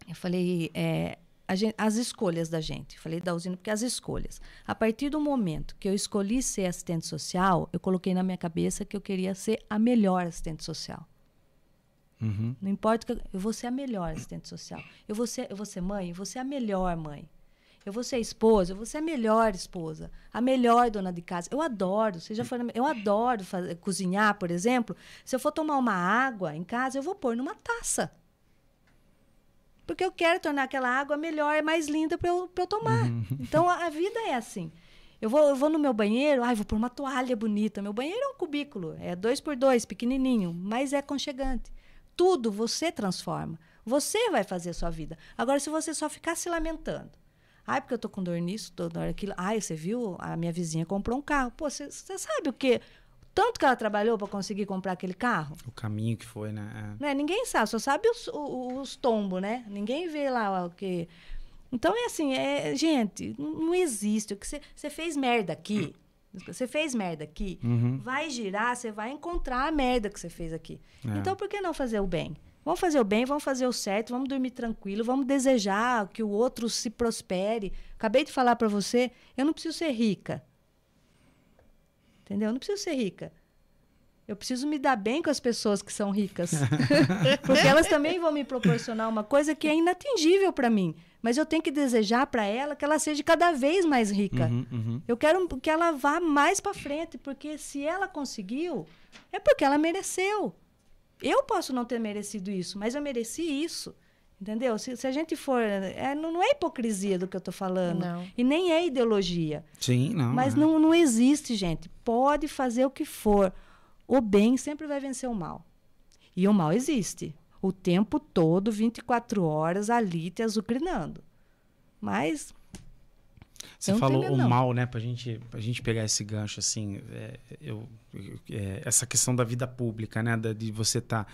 eu falei. é, a gen- as escolhas da gente. Falei da usina porque as escolhas. A partir do momento que eu escolhi ser assistente social, eu coloquei na minha cabeça que eu queria ser a melhor assistente social. Uhum. Não importa que eu, eu vou ser a melhor assistente social. Eu vou ser, eu vou ser mãe, eu vou ser a melhor mãe. Eu vou ser esposa, eu vou ser a melhor esposa, a melhor dona de casa. Eu adoro, você já foi na- eu adoro fazer, cozinhar, por exemplo. Se eu for tomar uma água em casa, eu vou pôr numa taça. Porque eu quero tornar aquela água melhor e mais linda para eu, pra eu tomar. Então a, a vida é assim. Eu vou, eu vou no meu banheiro, ai, vou pôr uma toalha bonita. Meu banheiro é um cubículo, é dois por dois, pequenininho, mas é aconchegante. Tudo você transforma. Você vai fazer a sua vida. Agora, se você só ficar se lamentando, Ai, porque eu tô com dor nisso, tô dor aquilo. Ai, você viu? A minha vizinha comprou um carro. Pô, você sabe o quê? Tanto que ela trabalhou para conseguir comprar aquele carro. O caminho que foi, né? É. Né? Ninguém sabe, só sabe os, os, os tombos, né? Ninguém vê lá o que. Então é assim, é, gente, não existe. Que você fez merda aqui. Você fez merda aqui, Uhum. vai girar, você vai encontrar a merda que você fez aqui. É. Então por que não fazer o bem? Vamos fazer o bem, vamos fazer o certo, vamos dormir tranquilo, vamos desejar que o outro se prospere. Acabei de falar para você, eu não preciso ser rica. Entendeu? Eu não preciso ser rica. Eu preciso me dar bem com as pessoas que são ricas. Porque elas também vão me proporcionar uma coisa que é inatingível para mim. Mas eu tenho que desejar para ela que ela seja cada vez mais rica. Uhum, uhum. Eu quero que ela vá mais para frente, porque se ela conseguiu, é porque ela mereceu. Eu posso não ter merecido isso, mas eu mereci isso. Entendeu? Se, se a gente for. É, não, não é hipocrisia do que eu estou falando. Não. E nem é ideologia. Sim, não. Mas é. não, não existe, gente. Pode fazer o que for. O bem sempre vai vencer o mal. E o mal existe. O tempo todo, 24 horas, ali te azucrinando. Mas Você falou o mal, né? Pra gente, pra gente pegar esse gancho, assim, é, eu, é, essa questão da vida pública, né? da- de você estar.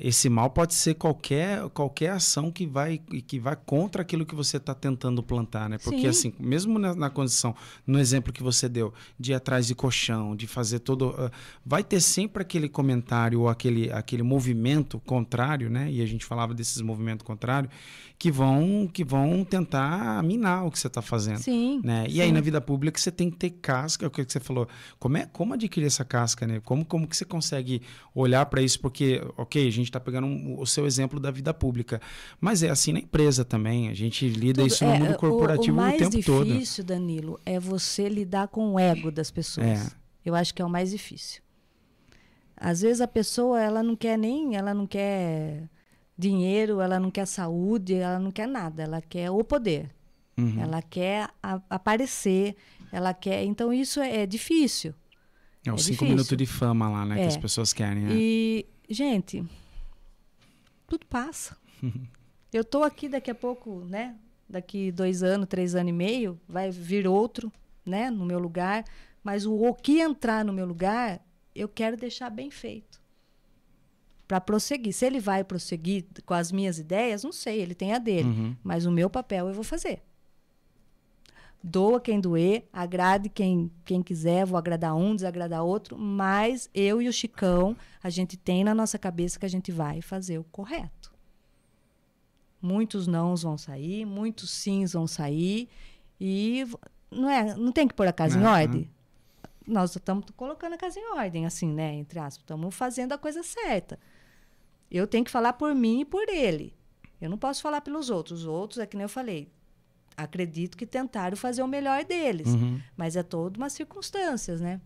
Esse mal pode ser qualquer, qualquer ação que vai, que vai contra aquilo que você está tentando plantar, né? Porque, Sim. assim, mesmo na, na condição, no exemplo que você deu, de ir atrás de colchão, de fazer todo. ah, vai ter sempre aquele comentário ou aquele, aquele movimento contrário, né? E a gente falava desses movimentos contrários, que vão, que vão tentar minar o que você está fazendo sim. né? E sim. aí na vida pública você tem que ter casca, o que que você falou. Como é como adquirir essa casca, né? Como como que você consegue olhar para isso porque, OK, a gente está pegando um- o seu exemplo da vida pública, mas é assim na empresa também. A gente lida Tudo- isso no é, mundo o- corporativo o, mais o tempo todo. difícil, Danilo, é você lidar com o ego das pessoas. É. Eu acho que é o mais difícil. Às vezes a pessoa, ela não quer nem, ela não quer dinheiro, ela não quer saúde, ela não quer nada, ela quer o poder. Uhum. Ela quer a- aparecer, ela quer. Então isso é, é difícil. É os é cinco difícil. minutos de fama lá, né? Que É. as pessoas querem. né? E, gente, tudo passa. Eu tô aqui daqui a pouco, né? Daqui dois anos, três anos e meio, vai vir outro, né? No meu lugar. Mas o, o que entrar no meu lugar, eu quero deixar bem feito. Para prosseguir. Se ele vai prosseguir com as minhas ideias, não sei, ele tem a dele. Uhum. Mas o meu papel eu vou fazer. Doa quem doer, agrade quem, quem quiser, vou agradar um, desagradar outro, mas eu e o Chicão, a gente tem na nossa cabeça que a gente vai fazer o correto. Muitos nãos vão sair, muitos sims vão sair, e não, é, não tem que pôr a casa em Aham. ordem? Nós estamos colocando a casa em ordem, assim, né? Entre aspas, estamos fazendo a coisa certa. Eu tenho que falar por mim e por ele. Eu não posso falar pelos outros. Os outros, é que nem eu falei, acredito que tentaram fazer o melhor deles. Uhum. Mas é toda umas circunstâncias, né?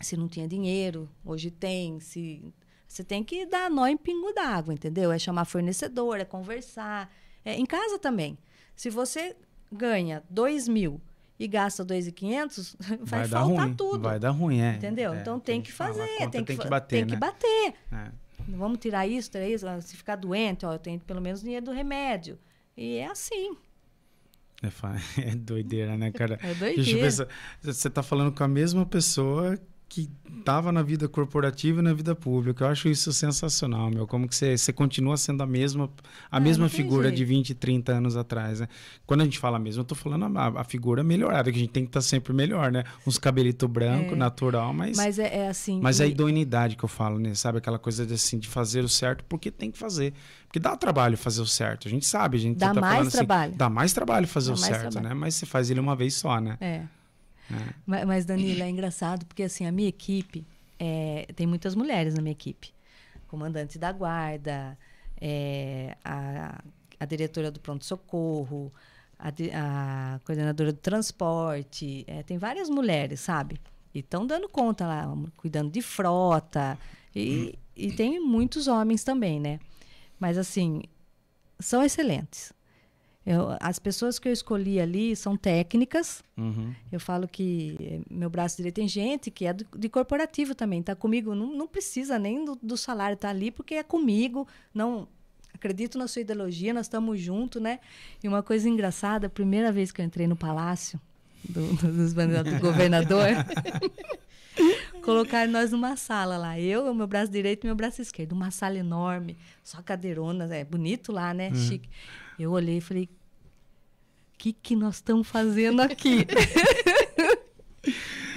Se não tinha dinheiro, hoje tem. Se você tem que dar nó em pingo d'água, entendeu? É chamar fornecedor, é conversar. É, em casa também. Se você ganha 2 mil e gasta 2.500, vai, Vai faltar ruim. tudo. Vai dar ruim, é. Entendeu? É, então tem, que falar, fazer, tem, que, tem que bater, tem né? que bater. É. Vamos tirar isso, tirar isso. Ah, Se ficar doente, ó, eu tenho pelo menos dinheiro do remédio. E é assim. É, é doideira, né, cara? É eu doideira. Você tá falando com a mesma pessoa que tava na vida corporativa e na vida pública. Eu acho isso sensacional, meu. Como que você, você continua sendo a mesma, a Ah, mesma figura de jeito. 20, 30 anos atrás, né? Quando a gente fala mesmo, eu tô falando a, a figura melhorada, que a gente tem que estar sempre melhor, né? Uns cabelito branco, É. natural, mas... Mas é, é assim. Mas é a idoneidade que eu falo, né? Sabe aquela coisa de, assim, de fazer o certo porque tem que fazer. Porque dá trabalho fazer o certo. A gente sabe, a gente Dá tá mais assim, trabalho. dá mais trabalho fazer Dá o certo, trabalho. né? Mas você faz ele uma vez só, né? É. É. Ma- Mas, Danilo, é engraçado porque assim, a minha equipe é, tem muitas mulheres na minha equipe. Comandante da guarda, é, a, a diretora do pronto-socorro, a, a coordenadora do transporte. é, tem várias mulheres, sabe? E estão dando conta lá, cuidando de frota. E, e tem muitos homens também, né? Mas assim, são excelentes. Eu- as pessoas que eu escolhi ali são técnicas, Uhum. eu falo que eh, meu braço direito tem gente que é do- de corporativo também, tá comigo, não, não precisa nem do, do salário estar ali, porque é comigo, não acredito na sua ideologia, nós estamos juntos, né? E uma coisa engraçada, a primeira vez que eu entrei no palácio do, do, dos do governador, colocaram nós numa sala lá. Eu, meu braço direito e meu braço esquerdo. Uma sala enorme, só cadeironas, é bonito lá, né? Uhum. Chique. Eu olhei e falei, que, que nós estamos fazendo aqui?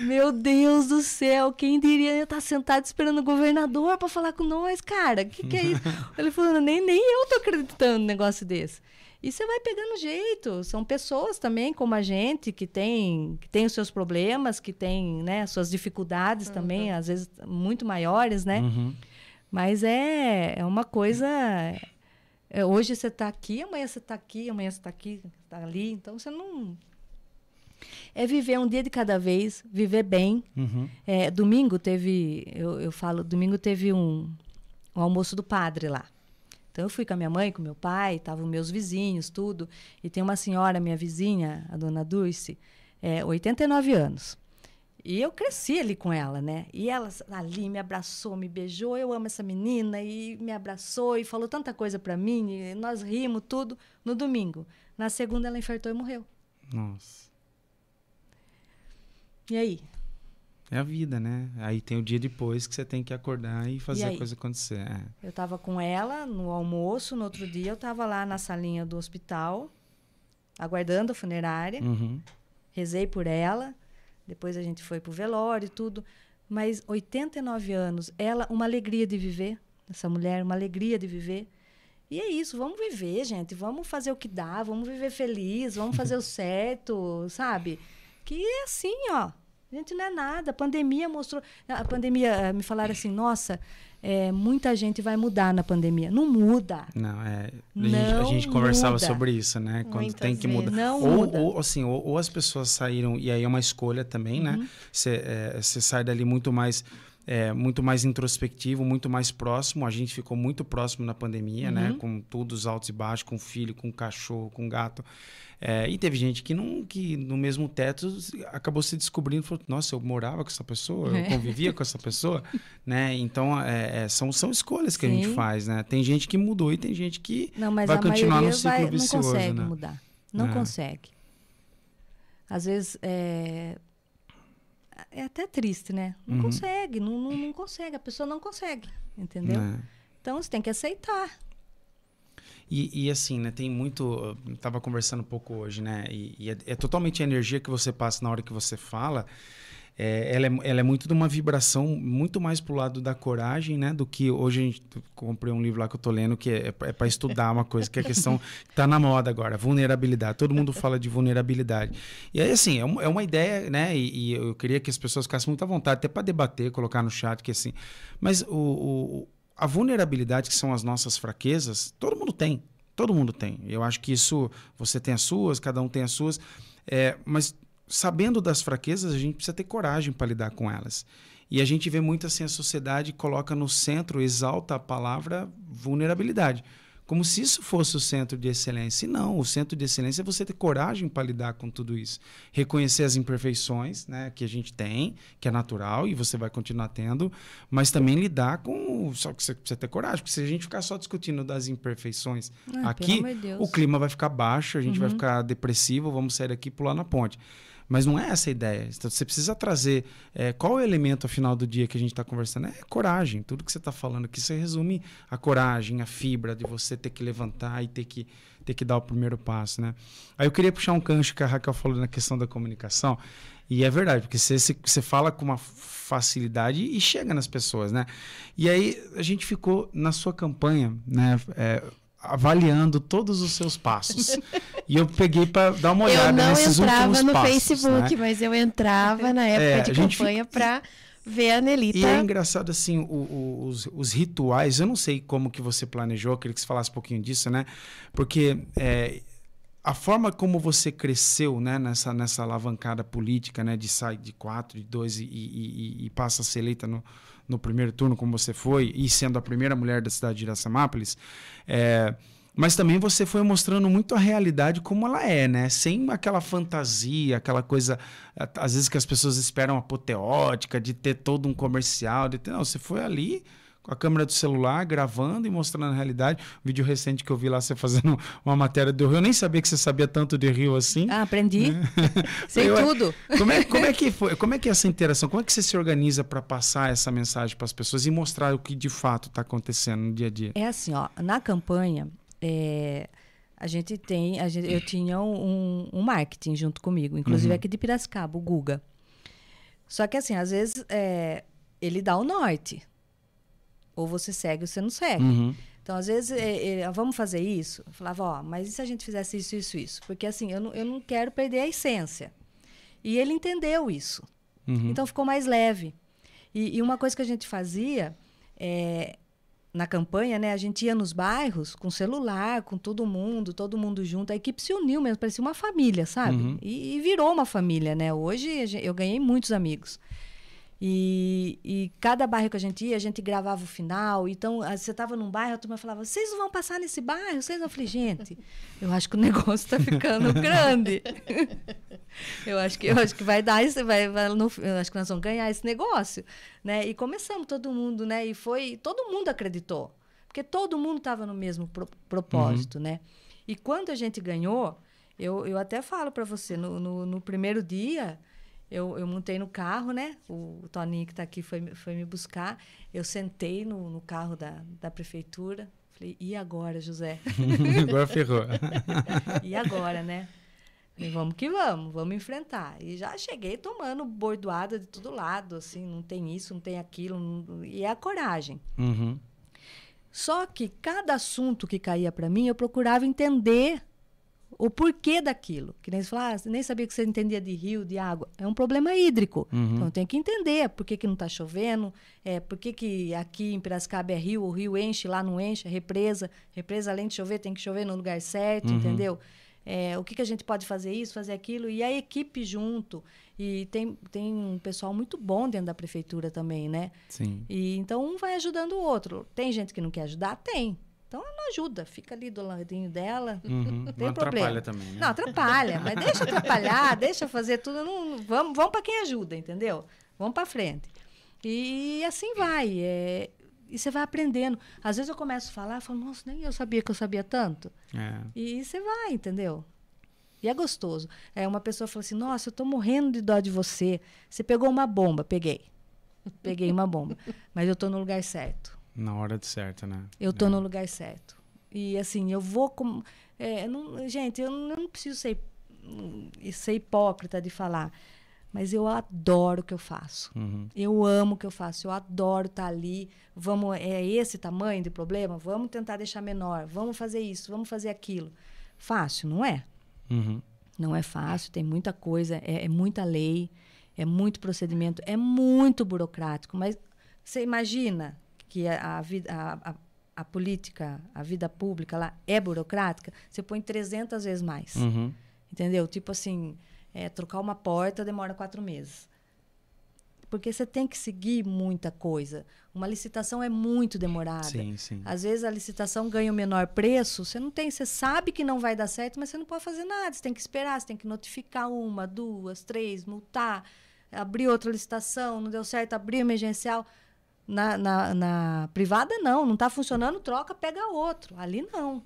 Meu Deus do céu, quem diria estar sentado esperando o governador para falar com nós, cara? O que, que é isso? Ele falando, nem, nem eu tô acreditando num negócio desse. E você vai pegando jeito. São pessoas também, como a gente, que tem, que tem os seus problemas, que tem né, suas dificuldades uhum. também, às vezes muito maiores, né? Uhum. Mas é, é uma coisa. É, hoje você está aqui, amanhã você está aqui, amanhã você está aqui, está ali. Então você não é viver um dia de cada vez, viver bem. Uhum. É, domingo teve, eu, eu falo, domingo teve um, um almoço do padre lá. Então eu fui com a minha mãe, com meu pai, estavam meus vizinhos, tudo. E tem uma senhora, minha vizinha, a dona Dulce, é, 89 anos. E eu cresci ali com ela, né? E ela ali me abraçou, me beijou. Eu amo essa menina e me abraçou e falou tanta coisa para mim. E nós rimos tudo no domingo. Na segunda ela infartou e morreu. Nossa. E aí? É a vida, né? Aí tem o dia depois que você tem que acordar e fazer e a coisa acontecer. É. Eu estava com ela no almoço, no outro dia eu estava lá na salinha do hospital, aguardando a funerária. Uhum. Rezei por ela. Depois a gente foi pro velório e tudo. Mas 89 anos, ela, uma alegria de viver. Essa mulher, uma alegria de viver. E é isso, vamos viver, gente. Vamos fazer o que dá, vamos viver feliz, vamos fazer o certo, sabe? Que é assim, ó. A gente não é nada. A pandemia mostrou. A pandemia, eh, me falaram assim, nossa, é, muita gente vai mudar na pandemia. Não muda. Não, é. A, não gente, a gente conversava muda. sobre isso, né? Quando Muitas tem que mudar. Não ou, muda. ou, assim, ou, ou, as pessoas saíram, e aí é uma escolha também, né? uhum. né? Você é, sai dali muito mais. É, muito mais introspectivo, muito mais próximo. A gente ficou muito próximo na pandemia, né? uhum. né? Com todos os altos e baixos, com filho, com cachorro, com gato. É, e teve gente que, não, que no mesmo teto acabou se descobrindo, falou, nossa, eu morava com essa pessoa, eu é. convivia com essa pessoa, né? Então, é, é, são, são escolhas que Sim. a gente faz, né? Tem gente que mudou e tem gente que não, vai continuar no ciclo vai, vicioso, Não consegue né? mudar, não é. consegue. Às vezes, é, é até triste, né? Não uhum. consegue, não, não, não, consegue, a pessoa não consegue, entendeu? É. Então, você tem que aceitar. E, e, assim, né, tem muito. Eu tava conversando um pouco hoje, né? E, e é, é, totalmente a energia que você passa na hora que você fala. É, ela, é, ela é muito de uma vibração muito mais pro lado da coragem, né? Do que hoje a gente comprei um livro lá que eu tô lendo que é, é para estudar uma coisa, que é a questão que tá na moda agora, vulnerabilidade. Todo mundo fala de vulnerabilidade. E aí, assim, é, uma, é uma ideia, né? E, e, eu queria que as pessoas ficassem muito à vontade, até para debater, colocar no chat, que assim. Mas o, o a vulnerabilidade, que são as nossas fraquezas, todo mundo tem. Todo mundo tem. Eu acho que isso, você tem as suas, cada um tem as suas. É, mas sabendo das fraquezas, a gente precisa ter coragem para lidar com elas. E a gente vê muito assim, a sociedade coloca no centro, exalta a palavra vulnerabilidade como se isso fosse o centro de excelência. E não, o centro de excelência é você ter coragem para lidar com tudo isso. Reconhecer as imperfeições né, que a gente tem, que é natural e você vai continuar tendo, mas também lidar com. Só que você precisa ter coragem, porque se a gente ficar só discutindo das imperfeições ah, aqui, o clima vai ficar baixo, a gente uhum. vai ficar depressivo, vamos sair daqui e pular na ponte. Mas não é essa a ideia. Então, você precisa trazer. É, qual é o elemento ao final do dia que a gente está conversando? É coragem. Tudo que você está falando aqui, você resume a coragem, a fibra de você ter que levantar e ter que, ter que dar o primeiro passo. Né? Aí eu queria puxar um gancho que a Raquel falou na questão da comunicação. E é verdade, porque você, você fala com uma facilidade e chega nas pessoas, né? E aí a gente ficou na sua campanha, né? É, avaliando todos os seus passos. e eu peguei para dar uma olhada nesses últimos passos. Eu não entrava no Facebook, né? mas eu entrava na época é, de campanha para ver a Nelita. E é engraçado assim, o, o, os, os, rituais, eu não sei como que você planejou, queria que você falasse um pouquinho disso, né? Porque é, a forma como você cresceu né, nessa, nessa alavancada política, né, de sair de quatro, de dois e, e, e, passa a ser eleita no, no primeiro turno, como você foi, e sendo a primeira mulher da cidade de Iracemápolis, é, mas também você foi mostrando muito a realidade como ela é, né? Sem aquela fantasia, aquela coisa, às vezes que as pessoas esperam apoteótica, de ter todo um comercial, de ter, não, você foi ali com a câmera do celular, gravando e mostrando a realidade. Um vídeo recente que eu vi lá você fazendo uma matéria do Rio, eu nem sabia que você sabia tanto de Rio assim. Ah, aprendi. Sei eu, tudo. Como é, como é que foi? Como é que é essa interação? Como é que você se organiza para passar essa mensagem para as pessoas e mostrar o que de fato está acontecendo no dia a dia? É assim, ó, na campanha, é, a gente tem, a gente, eu tinha um, um, marketing junto comigo, inclusive uhum. aqui de Piracicaba, o Guga. Só que assim, às vezes é, ele dá o norte. Ou você segue ou você não segue. Uhum. Então, às vezes, é, é, vamos fazer isso? Eu falava, ó, mas e se a gente fizesse isso, isso, isso? Porque assim, eu não, eu não quero perder a essência. E ele entendeu isso. Uhum. Então ficou mais leve. E, e, uma coisa que a gente fazia é, na campanha, né? A gente ia nos bairros com celular, com todo mundo, todo mundo junto. A equipe se uniu mesmo, parecia uma família, sabe? Uhum. E, e, virou uma família, né? Hoje eu ganhei muitos amigos. E, e, cada bairro que a gente ia, a gente gravava o final. Então, você estava num bairro, a turma falava: vocês não vão passar nesse bairro? Vocês não? Eu falei: gente, eu acho que o negócio está ficando grande. eu, acho que, eu acho que vai dar isso, vai, vai no, eu acho que nós vamos ganhar esse negócio. Né? E começamos todo mundo, né? E foi. Todo mundo acreditou. Porque todo mundo estava no mesmo pro, propósito, uhum. né? E quando a gente ganhou, eu, eu até falo para você, no, no, no primeiro dia eu, eu montei no carro, né? O, o Toninho que está aqui foi, foi me buscar. Eu sentei no, no carro da, da prefeitura. Falei, e agora, José? agora ferrou. e agora, né? Falei, vamos que vamos, vamos enfrentar. E já cheguei tomando bordoada de todo lado, assim, não tem isso, não tem aquilo. Não... E é a coragem. Uhum. Só que cada assunto que caía para mim, eu procurava entender o porquê daquilo. Que nem você fala, ah, nem sabia que você entendia de rio, de água. É um problema hídrico. Uhum. Então tem que entender por que, que não está chovendo, é, por que, que aqui em Piracicaba é rio, o rio enche, lá não enche, é represa. Represa, além de chover, tem que chover no lugar certo, uhum. entendeu? É, o que, que a gente pode fazer isso, fazer aquilo, e a equipe junto. E tem, tem um pessoal muito bom dentro da prefeitura também, né? Sim. E, então um vai ajudando o outro. Tem gente que não quer ajudar? Tem. Então ela não ajuda, fica ali do ladinho dela. Uhum. Não tem não problema. atrapalha também, né? Não, atrapalha, mas deixa atrapalhar, deixa fazer tudo. Não, vamos vamos para quem ajuda, entendeu? Vamos para frente. E assim vai. É, e você vai aprendendo. Às vezes eu começo a falar, falo, nossa, nem eu sabia que eu sabia tanto. É. E você vai, entendeu? E é gostoso. É, uma pessoa fala assim, nossa, eu estou morrendo de dó de você. Você pegou uma bomba. Peguei. Peguei uma bomba. Mas eu estou no lugar certo. Na hora de certo, né? Eu tô é. no lugar certo. E assim, eu vou com. É, não, gente, eu não, eu não preciso ser, ser hipócrita de falar. Mas eu adoro o que eu faço. Uhum. Eu amo o que eu faço. Eu adoro estar tá ali. Vamos, é esse tamanho de problema? Vamos tentar deixar menor. Vamos fazer isso, vamos fazer aquilo. Fácil, não é? Uhum. Não é fácil, tem muita coisa, é, é muita lei, é muito procedimento, é muito burocrático. Mas você imagina que a, vida, a, a, a, política, a vida pública lá é burocrática, você põe 300 vezes mais. Uhum. Entendeu? Tipo assim, é, trocar uma porta demora quatro meses. Porque você tem que seguir muita coisa. Uma licitação é muito demorada. Sim, sim. Às vezes a licitação ganha o menor preço, você não tem, você sabe que não vai dar certo, mas você não pode fazer nada. Você tem que esperar, você tem que notificar uma, duas, três, multar, abrir outra licitação, não deu certo, abrir emergencial. Na, na, na privada, não. Não está funcionando, troca, pega outro. Ali, não.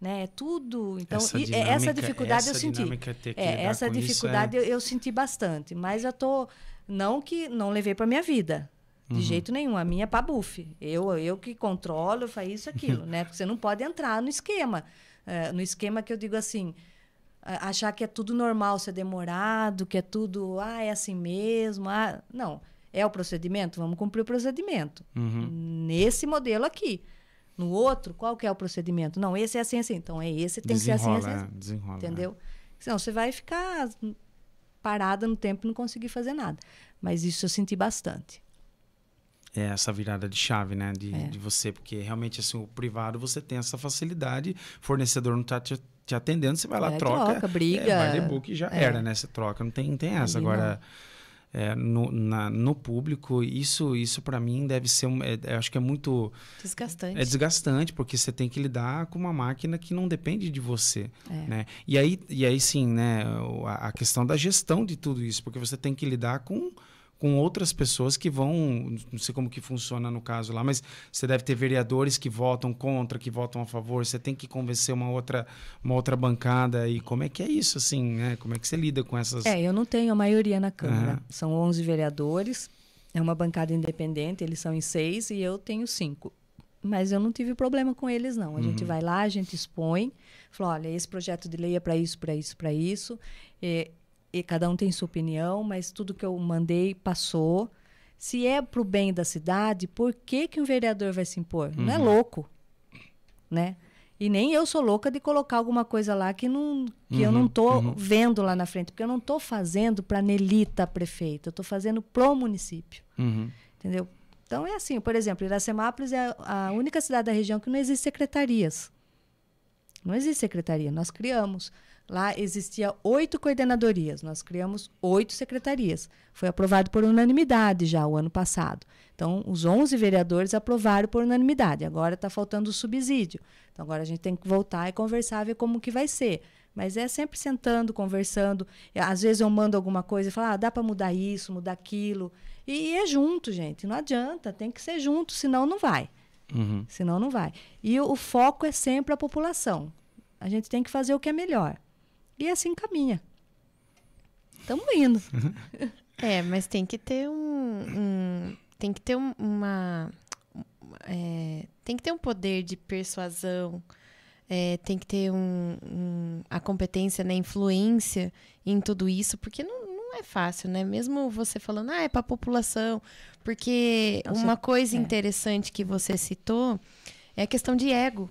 Né? É tudo. Então, essa, é, dinâmica, essa dificuldade essa eu senti. É, essa dificuldade isso, é... eu, eu, senti bastante. Mas eu tô. Não que não levei para minha vida. De uhum. jeito nenhum. A minha é para buff. Eu, eu que controlo, eu faço isso, aquilo. né? Porque você não pode entrar no esquema. Uh, no esquema que eu digo assim achar que é tudo normal ser demorado, que é tudo, ah, é assim mesmo. Ah, não. É o procedimento? Vamos cumprir o procedimento. Uhum. Nesse modelo aqui. No outro, qual que é o procedimento? Não, esse é assim, assim. Então, é esse, tem desenrola, que ser assim, assim. É, desenrola, entendeu? É. Senão, você vai ficar parada no tempo e não conseguir fazer nada. Mas isso eu senti bastante. É essa virada de chave, né? De, é. de você, porque realmente, assim, o privado você tem essa facilidade, fornecedor não está te, te, atendendo, você vai lá, é, troca. Troca, briga. É, vai book e já é. era, né? Você troca, não tem, não tem essa. Agora. Não é, no, na, no público, isso, isso para mim deve ser, um, é, acho que é muito... Desgastante. É desgastante, porque você tem que lidar com uma máquina que não depende de você, é. né? E aí, e aí sim, né, a, a questão da gestão de tudo isso, porque você tem que lidar com com outras pessoas que vão, não sei como que funciona no caso lá, mas você deve ter vereadores que votam contra, que votam a favor, você tem que convencer uma outra, uma outra bancada e como é que é isso assim, né? Como é que você lida com essas É, eu não tenho a maioria na Câmara. Uhum. São 11 vereadores, é uma bancada independente, eles são em seis e eu tenho cinco. Mas eu não tive problema com eles, não. A uhum. gente vai lá, a gente expõe, fala, olha, esse projeto de lei é para isso, para isso, para isso. E, e cada um tem sua opinião, mas tudo que eu mandei passou. Se é para o bem da cidade, por que, que um vereador vai se impor? Uhum. Não é uhum. louco, né? E nem eu sou louca de colocar alguma coisa lá que, não, que uhum, eu não estou uhum. vendo lá na frente, porque eu não estou fazendo para Nelita prefeita, eu estou fazendo pro município. Uhum. Entendeu? Então é assim, por exemplo, Iracemápolis é a única cidade da região que não existe secretarias. Não existe secretaria, nós criamos. Lá existia oito coordenadorias, nós criamos oito secretarias. Foi aprovado por unanimidade já o ano passado. Então, os 11 vereadores aprovaram por unanimidade. Agora está faltando o subsídio. Então, agora a gente tem que voltar e conversar, ver como que vai ser. Mas é sempre sentando, conversando. Às vezes eu mando alguma coisa e falo, ah, dá para mudar isso, mudar aquilo. E, e, é junto, gente. Não adianta, tem que ser junto, senão não vai. Uhum. Senão não vai. E o, o foco é sempre a população. A gente tem que fazer o que é melhor. E assim caminha. Estamos indo. É, mas tem que ter um. um tem que ter uma. É, tem que ter um poder de persuasão. É, tem que ter um, um, a competência né, influência em tudo isso, porque não, não é fácil, né? Mesmo você falando, ah, é para a população. Porque Nossa, uma coisa é. interessante que você citou é a questão de ego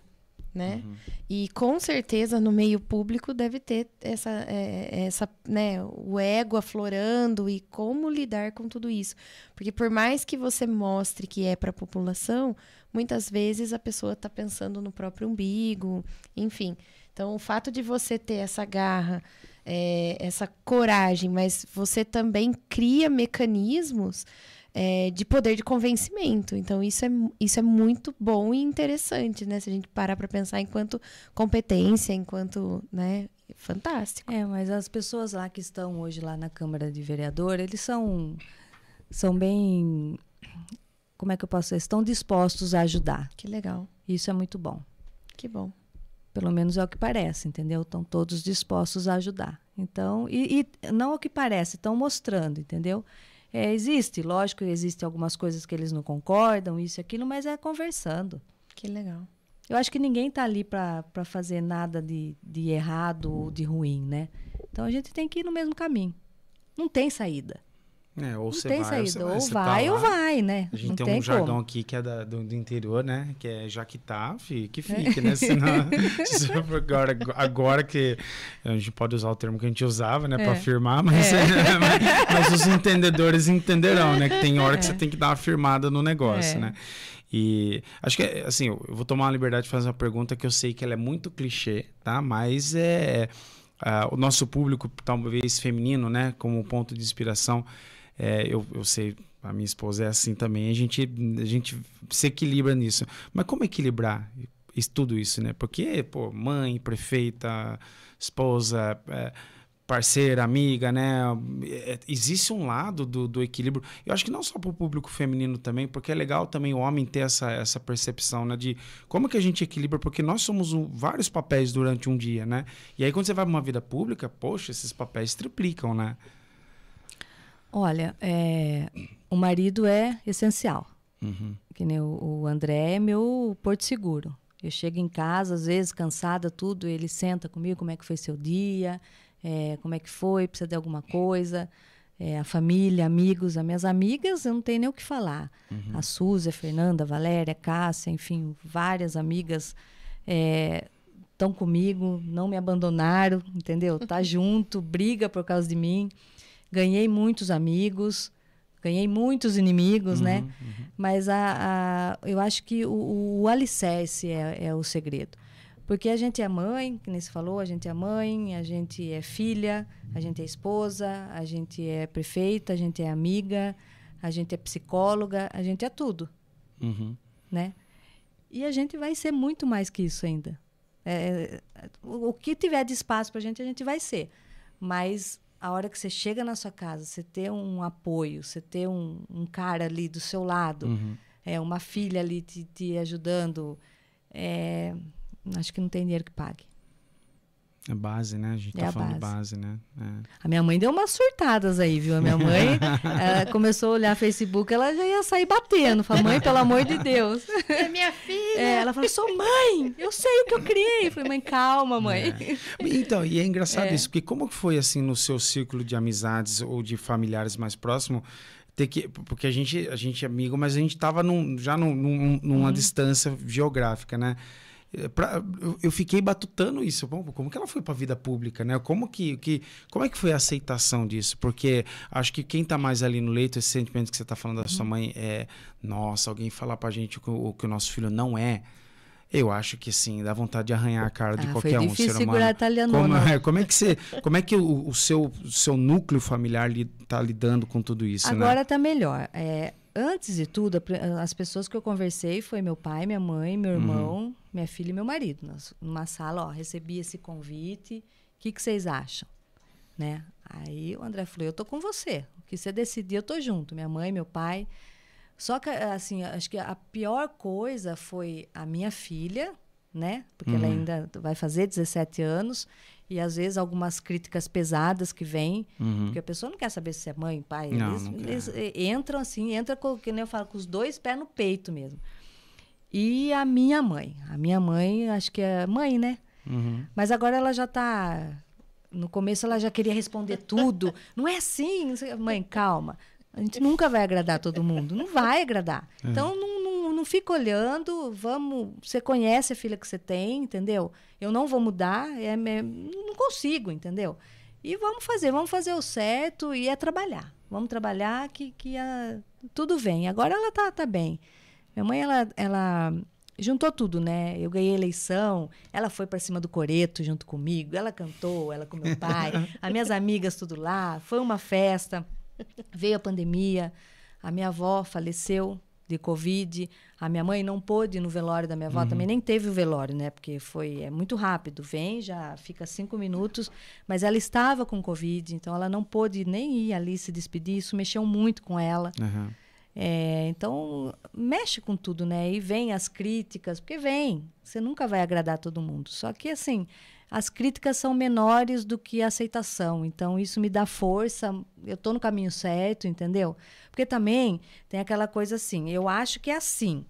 né? Uhum. E com certeza no meio público deve ter essa, é, essa, né, o ego aflorando e como lidar com tudo isso. Porque por mais que você mostre que é para a população, muitas vezes a pessoa está pensando no próprio umbigo, enfim. Então o fato de você ter essa garra, é, essa coragem, mas você também cria mecanismos é, de poder de convencimento. Então, isso é, isso é muito bom e interessante, né? Se a gente parar para pensar enquanto competência, enquanto, né? Fantástico. É, mas as pessoas lá que estão hoje lá na Câmara de Vereador, eles são, são bem... Como é que eu posso dizer? Estão dispostos a ajudar. Que legal. Isso é muito bom. Que bom. Pelo menos é o que parece, entendeu? Estão todos dispostos a ajudar. Então, e, e não é o que parece, estão mostrando, entendeu? É, existe, lógico, existe algumas coisas que eles não concordam, isso e aquilo, mas é conversando. Que legal. Eu acho que ninguém está ali para fazer nada de, de errado ou de ruim, né? Então a gente tem que ir no mesmo caminho. Não tem saída. É, ou você vai, saída. Ou, ou tá vai ou vai, né? A gente não tem, tem um como. jargão aqui que é da, do, do, interior, né? Que é já que tá, fi, que fique, né? Senão, agora, agora que a gente pode usar o termo que a gente usava, né? É. Para afirmar, mas, é. mas, os entendedores entenderão, né? Que tem hora que você é. tem que dar uma firmada no negócio, é. né? E acho que, assim, eu vou tomar uma liberdade de fazer uma pergunta que eu sei que ela é muito clichê, tá? Mas é... Uh, o nosso público, talvez feminino, né? Como ponto de inspiração, é, eu, eu sei, a minha esposa é assim também, a gente, a gente se equilibra nisso. Mas como equilibrar isso, tudo isso, né? Porque, pô, mãe, prefeita, esposa, é, parceira, amiga, né? É, existe um lado do, do equilíbrio. Eu acho que não só para o público feminino também, porque é legal também o homem ter essa, essa percepção, né? De como que a gente equilibra, porque nós somos um, vários papéis durante um dia, né? E aí quando você vai para uma vida pública, poxa, esses papéis triplicam, né? Olha, é, o marido é essencial. Uhum. Que nem o, o, André é meu porto seguro. Eu chego em casa, às vezes, cansada, tudo, ele senta comigo, como é que foi seu dia, é, como é que foi, precisa de alguma coisa. É, a família, amigos, as minhas amigas, eu não tenho nem o que falar. Uhum. A Suzy, a Fernanda, a Valéria, a Cássia, enfim, várias amigas estão é, comigo, não me abandonaram, entendeu? Tá junto, briga por causa de mim. Ganhei muitos amigos, ganhei muitos inimigos, né? uhum, né? Uhum. Mas a, a, eu acho que o, o alicerce é, é, o segredo. Porque a gente é mãe, que nem se falou, a gente é mãe, a gente é filha, a gente é esposa, a gente é prefeita, a gente é amiga, a gente é psicóloga, a gente é tudo, uhum. né? E a gente vai ser muito mais que isso ainda. É, o, o que tiver de espaço para a gente, a gente vai ser. Mas a hora que você chega na sua casa, você ter um apoio, você ter um, um cara ali do seu lado, Uhum. é, uma filha ali te, te ajudando, é, acho que não tem dinheiro que pague. É base, né? A gente É tá a falando de base, né? É. A minha mãe deu umas surtadas aí, viu? A minha mãe ela começou a olhar Facebook, ela já ia sair batendo. Falei, mãe, pelo amor de Deus. É minha filha! É, ela falou, sou mãe, eu sei o que eu criei. Eu falei, mãe, calma, mãe. Então, e é engraçado É. isso, porque como que foi assim no seu círculo de amizades ou de familiares mais próximo? Ter que, porque a gente, a gente é amigo, mas a gente tava num- já num- num- numa Uhum. distância geográfica, né? É, pra- eu, fiquei batutando isso. Bom, como que ela foi para a vida pública, né? Como que, que, como é que foi a aceitação disso? Porque acho que quem tá mais ali no leito, esse sentimento que você tá falando da Uhum. sua mãe é, nossa, alguém falar pra gente o que o, que o nosso filho não é. Eu acho que sim, dá vontade de arranhar a cara de Ah, qualquer foi um ser humano. a. Como, é, como é que você, como é que o, o seu, seu núcleo familiar li, tá lidando com tudo isso, né? Agora tá melhor. É, antes de tudo, a pri- as pessoas que eu conversei foi meu pai, minha mãe, meu irmão, minha filha e meu marido. Nós, numa sala, ó, recebi esse convite. O que, que vocês acham? Né? Aí o André falou: eu tô com você. O que você decidir, eu tô junto. Minha mãe, meu pai. Só que, assim, acho que a pior coisa foi a minha filha, né? Porque ela Uhum. ainda vai fazer 17 anos. E às vezes algumas críticas pesadas que vêm. Uhum. Porque a pessoa não quer saber se é mãe, pai. Não, eles, não eles, entram assim, entra com, que nem eu falo, com os dois pés no peito mesmo. E a minha mãe. A minha mãe, acho que é mãe, né? Uhum. Mas agora ela já tá. No começo ela já queria responder tudo. Não é assim. Mãe, calma. A gente nunca vai agradar todo mundo. Não vai agradar. Então não, não, fica olhando. Vamos. Você conhece a filha que você tem, entendeu? Eu não vou mudar. É, é- não consigo, entendeu? E vamos fazer, vamos fazer o certo e é trabalhar. Vamos trabalhar que, que a- tudo vem. Agora ela tá, tá bem. Minha mãe, ela, ela juntou tudo, né? Eu ganhei eleição, ela foi para cima do coreto junto comigo, ela cantou, ela com meu pai, as minhas amigas tudo lá, foi uma festa. Veio a pandemia, a minha avó faleceu de Covid, a minha mãe não pôde ir no velório da minha avó, também nem teve o velório, né? Porque foi é muito rápido, vem, já fica cinco minutos, mas ela estava com Covid, então ela não pôde nem ir ali se despedir, isso mexeu muito com ela. Aham. É, então, mexe com tudo, né? E vem as críticas, porque vem. Você nunca vai agradar todo mundo. Só que, assim, as críticas são menores do que a aceitação. Então, isso me dá força. Eu tô no caminho certo, entendeu? Porque também tem aquela coisa assim, eu acho que é assim.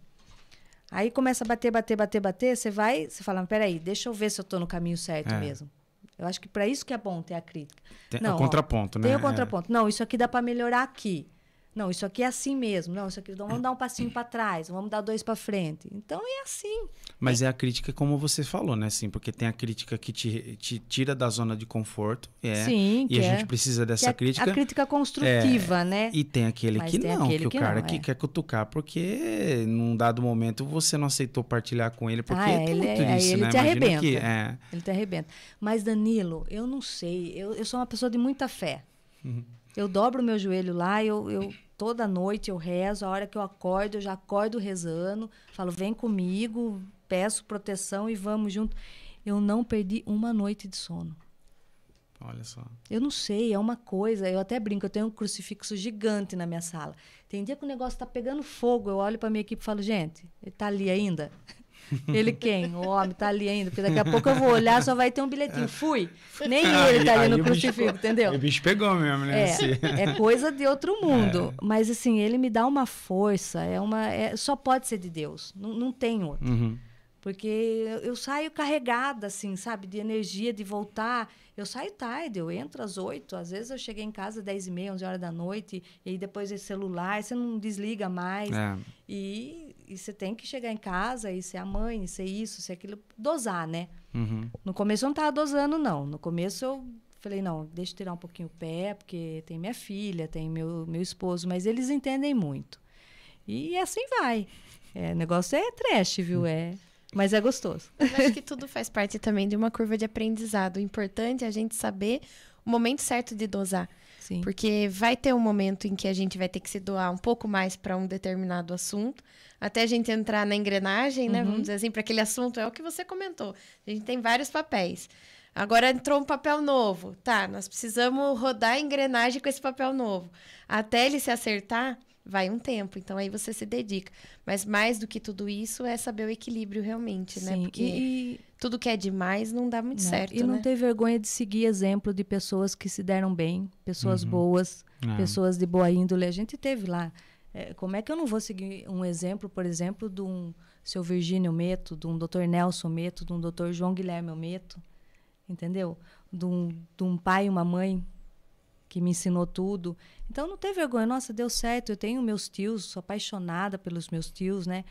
Aí começa a bater, bater, bater, bater, você vai, você fala, peraí, deixa eu ver se eu tô no caminho certo É. mesmo. Eu acho que para isso que é bom ter a crítica. Tem Não, o ó, contraponto, né? Tem o É. contraponto. Não, isso aqui dá para melhorar aqui. Não, isso aqui é assim mesmo. Não, isso aqui vamos dar um passinho para trás, vamos dar dois para frente. Então é assim. Mas é a crítica como você falou, né? Sim, porque tem a crítica que te, te tira da zona de conforto. É, Sim, E a é- gente precisa dessa é crítica. A crítica construtiva, né? E tem aquele Mas que tem não, aquele que o que cara não, que é. quer cutucar porque num dado momento você não aceitou partilhar com ele, porque Ah, é, tem ele- muito aí isso, ele né? te arrebenta. que é. Ele te arrebenta. Mas, Danilo, eu não sei. Eu, eu sou uma pessoa de muita fé. Uhum. Eu dobro o meu joelho lá, eu, eu toda noite eu rezo, a hora que eu acordo, eu já acordo rezando, falo, vem comigo, peço proteção e vamos junto. Eu não perdi uma noite de sono. Olha só. Eu não sei, é uma coisa. Eu até brinco, eu tenho um crucifixo gigante na minha sala. Tem dia que o negócio tá pegando fogo. Eu olho para minha equipe e falo, gente, ele tá ali ainda? Ele quem? O homem tá ali ainda. Porque daqui a pouco eu vou olhar, só vai ter um bilhetinho. Fui. Nem ele tá ali no o bicho crucifixo, pegou- entendeu? O bicho pegou mesmo, né? É, é coisa de outro mundo. Mas assim, ele me dá uma força. É uma, é- só pode ser de Deus. Não, não tem outro. Uhum. Porque eu, eu saio carregada, assim, sabe? De energia, de voltar. Eu saio tarde, eu entro às oito. Às vezes eu cheguei em casa às dez e meia, onze horas da noite. E aí depois esse celular, você não desliga mais. É. E, e você tem que chegar em casa e ser a mãe, ser isso, ser aquilo. Dosar, né? Uhum. No começo eu não estava dosando, não. No começo eu falei, não, deixa eu tirar um pouquinho o pé, porque tem minha filha, tem meu, meu esposo, mas eles entendem muito. E assim vai. É, o negócio é trash, viu? É, mas é gostoso. Mas acho que tudo faz parte também de uma curva de aprendizado. O importante é a gente saber o momento certo de dosar. Sim. Porque vai ter um momento em que a gente vai ter que se doar um pouco mais para um determinado assunto, até a gente entrar na engrenagem, né? Uhum. Vamos dizer assim, para aquele assunto, é o que você comentou. A gente tem vários papéis. Agora entrou um papel novo. Tá, nós precisamos rodar a engrenagem com esse papel novo. Até ele se acertar, vai um tempo. Então aí você se dedica. Mas mais do que tudo isso é saber o equilíbrio realmente, né? Sim, Porque e, tudo que é demais não dá muito né, certo, e não né? ter vergonha de seguir exemplo de pessoas que se deram bem, pessoas Uhum. boas, É. pessoas de boa índole. A gente teve lá. É, como é que eu não vou seguir um exemplo, por exemplo, de um seu Virgínio Meto, de um Dr. Nelson Meto, de um Dr. João Guilherme Meto, entendeu? De um, de um pai e uma mãe que me ensinou tudo. Então não ter vergonha. Nossa, deu certo. Eu tenho meus tios, sou apaixonada pelos meus tios, né?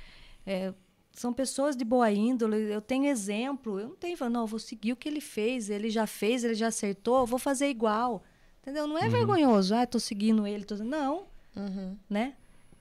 É, são pessoas de boa índole, eu tenho exemplo. Eu não tenho, não, eu vou seguir o que ele fez, ele já fez, ele já acertou, vou fazer igual. Entendeu? Não é vergonhoso, ah, tô seguindo ele, tô... não, Uhum. né?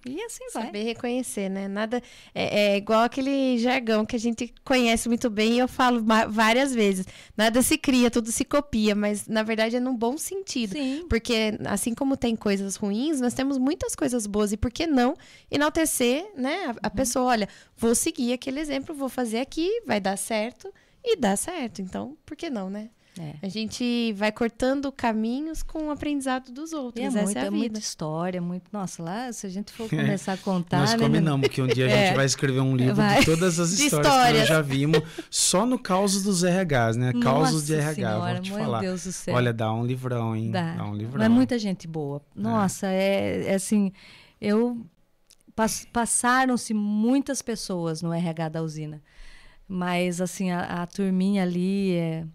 E assim vai. Saber reconhecer, né? Nada é, é igual aquele jargão que a gente conhece muito bem e eu falo várias vezes. Nada se cria, tudo se copia, mas na verdade é num bom sentido. Sim. Porque assim como tem coisas ruins, nós temos muitas coisas boas. E por que não enaltecer, né? A, a pessoa, olha, vou seguir aquele exemplo, vou fazer aqui, vai dar certo e dá certo. Então, por que não, né? É. A gente vai cortando caminhos com o aprendizado dos E outros. é, Essa muito, é a é muita história, muito. Nossa, lá, se a gente for começar a contar. Nós né, combinamos que um dia a gente É. vai escrever um livro Vai. de todas as De histórias, que histórias. nós já vimos, só no causos dos RHs, né? Causos de RH, Senhora, vou te meu falar. Deus do céu. Olha, dá um livrão, hein? Dá. Dá um livrão. Mas muita gente boa. Nossa, é, é assim, eu pas- passaram-se muitas pessoas no RH da usina. Mas assim, a, a turminha ali é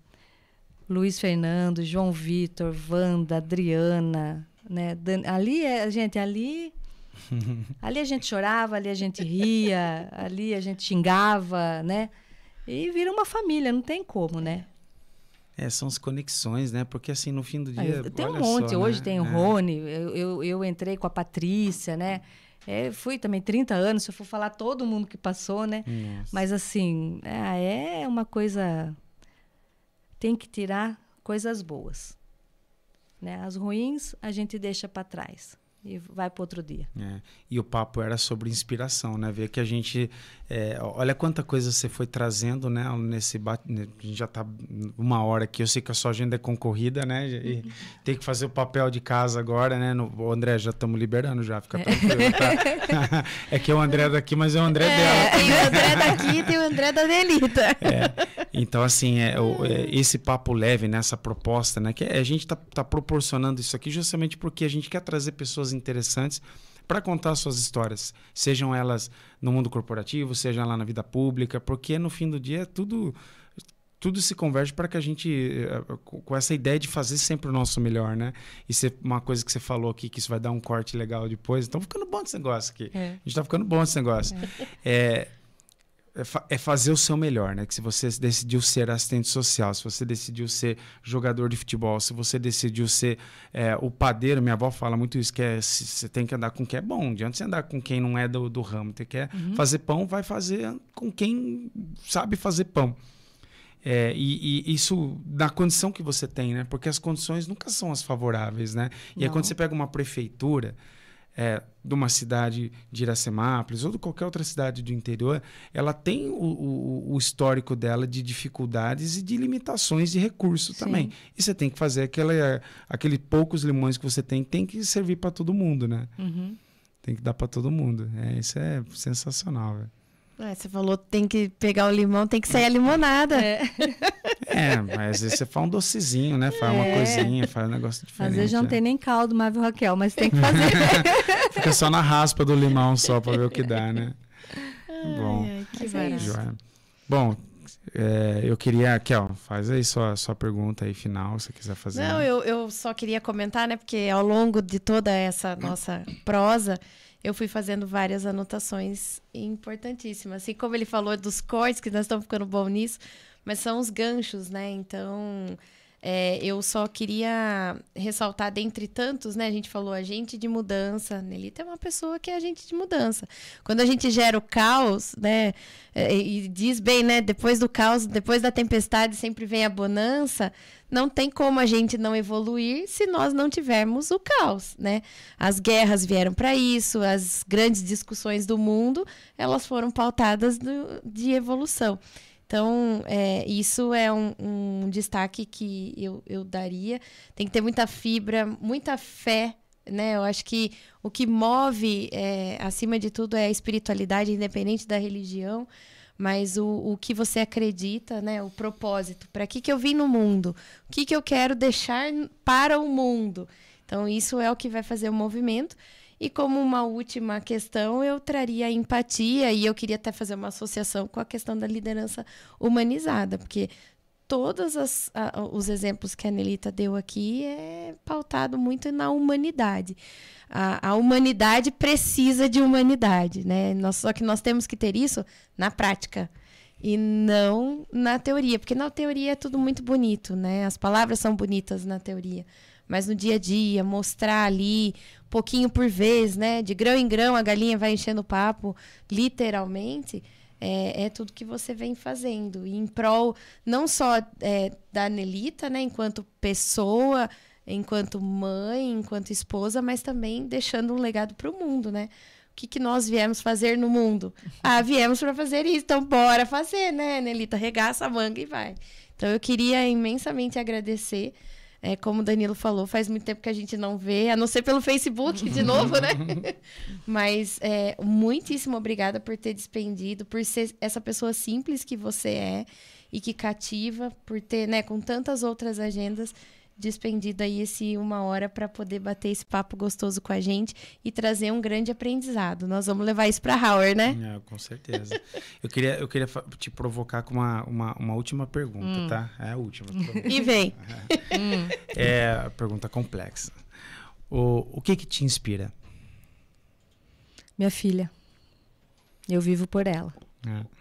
Luiz Fernando, João Vitor, Wanda, Adriana, né? Dan- ali é, gente, ali ali a gente chorava, ali a gente ria, ali a gente xingava, né? E vira uma família, não tem como, né? É, são as conexões, né? Porque assim, no fim do dia. Tem um monte. só, Hoje né? tem o É. Rony, eu, eu, eu entrei com a Patrícia, né? É, fui também 30 anos, se eu for falar todo mundo que passou, né? Nossa. Mas assim, ah, é uma coisa. Tem que tirar coisas boas. Né? As ruins a gente deixa para trás e vai para outro dia. É, E o papo era sobre inspiração, né? Ver que a gente. é, olha quanta coisa você foi trazendo, né? Nesse bate, né, A gente já tá uma hora aqui. Eu sei que a sua agenda é concorrida, né? E tem que fazer o papel de casa agora, né? No, o André, já estamos liberando já, fica tranquilo, tá? é que é o André daqui, mas é o André dela. É, tem o André daqui e tem o André da Delita. Então, assim, é, o- é, esse papo leve, né, essa proposta, né? Que a gente tá, tá proporcionando isso aqui justamente porque a gente quer trazer pessoas interessantes para contar suas histórias, sejam elas no mundo corporativo, sejam lá na vida pública, porque no fim do dia tudo tudo se converge para que a gente eh, com com essa ideia de fazer sempre o nosso melhor, né? Isso é uma coisa que você falou aqui que isso vai dar um corte legal depois. Então ficando bom esse negócio aqui. É. A gente tá ficando bom esse negócio. É, é, fa- é fazer o seu melhor, né? Que se você decidiu ser assistente social, se você decidiu ser jogador de futebol, se você decidiu ser é, o padeiro, minha avó fala muito isso, que é, você tem que andar com quem é bom. Adianta você andar com quem não é do, do ramo. Você quer fazer pão, vai fazer com quem sabe fazer pão. É, e, e isso na condição que você tem, né? Porque as condições nunca são as favoráveis, né? E aí quando você pega uma prefeitura é, de uma cidade de Iracemápolis ou de qualquer outra cidade do interior, ela tem o, o- o histórico dela de dificuldades e de limitações de recurso Sim. também. E você tem que fazer aquele, aquele poucos limões que você tem, tem que servir para todo mundo, né? Uhum. Tem que dar para todo mundo. É, isso é sensacional, velho. É, você falou tem que pegar o limão, tem que sair a limonada. É. É, mas às vezes você faz um docezinho, né? Faz uma É. coisinha, faz um negócio diferente. Às vezes não né? tem nem caldo, mas viu, Raquel, mas tem que fazer. Fica só na raspa do limão só para ver o que dá, né? Bom, Ai, ai, que é barato. Bom, é, eu queria, aqui, ó, faz aí sua, sua pergunta aí final, se você quiser fazer. Não, eu, eu só queria comentar, né? Porque ao longo de toda essa nossa prosa, eu fui fazendo várias anotações importantíssimas. Assim como ele falou dos cortes, que nós estamos ficando bom nisso, mas são os ganchos, né? Então, é, eu só queria ressaltar, dentre tantos, né? A gente falou agente de mudança. Nelita é uma pessoa que é agente de mudança. Quando a gente gera o caos, né? é, E diz bem, né? Depois do caos, depois da tempestade, sempre vem a bonança. Não tem como a gente não evoluir se nós não tivermos o caos, né? As guerras vieram para isso, as grandes discussões do mundo, elas foram pautadas do- de evolução. Então, é, isso é um, um, destaque que eu, eu daria. Tem que ter muita fibra, muita fé, né? Eu acho que o que move, é, acima de tudo, é a espiritualidade, independente da religião mas o, o que você acredita, né? O propósito. Para que, que eu vim no mundo? O que, que eu quero deixar para o mundo? Então, isso é o que vai fazer o movimento. E como uma última questão, eu traria a empatia, e eu queria até fazer uma associação com a questão da liderança humanizada, porque todos as, a, os exemplos que a Nelita deu aqui é pautado muito na humanidade. A, a, humanidade precisa de humanidade, né? Nós, só que nós temos que ter isso na prática e não na teoria, porque na teoria é tudo muito bonito, né? As palavras são bonitas na teoria, mas no dia a dia, mostrar ali, pouquinho por vez, né? De grão em grão, a galinha vai enchendo o papo, literalmente. É, é tudo que você vem fazendo. E em prol, não só é, da Nelita, né? Enquanto pessoa, enquanto mãe, enquanto esposa, mas também deixando um legado para o mundo, né? O que, que nós viemos fazer no mundo? Ah, viemos para fazer isso, então bora fazer, né, Nelita? Regaça a manga e vai. Então eu queria imensamente agradecer é, como o Danilo falou, faz muito tempo que a gente não vê, a não ser pelo Facebook de novo, né? Mas é, muitíssimo obrigada por ter despendido, por ser essa pessoa simples que você é e que cativa, por ter, né, com tantas outras agendas, despendido aí esse uma hora para poder bater esse papo gostoso com a gente e trazer um grande aprendizado. Nós vamos levar isso para Howard, né? É, com certeza. eu queria, eu queria te provocar com uma, uma, uma última pergunta, hum. tá? É a última. e vem. É, é a pergunta complexa. O, o que que te inspira? Minha filha. Eu vivo por ela. É.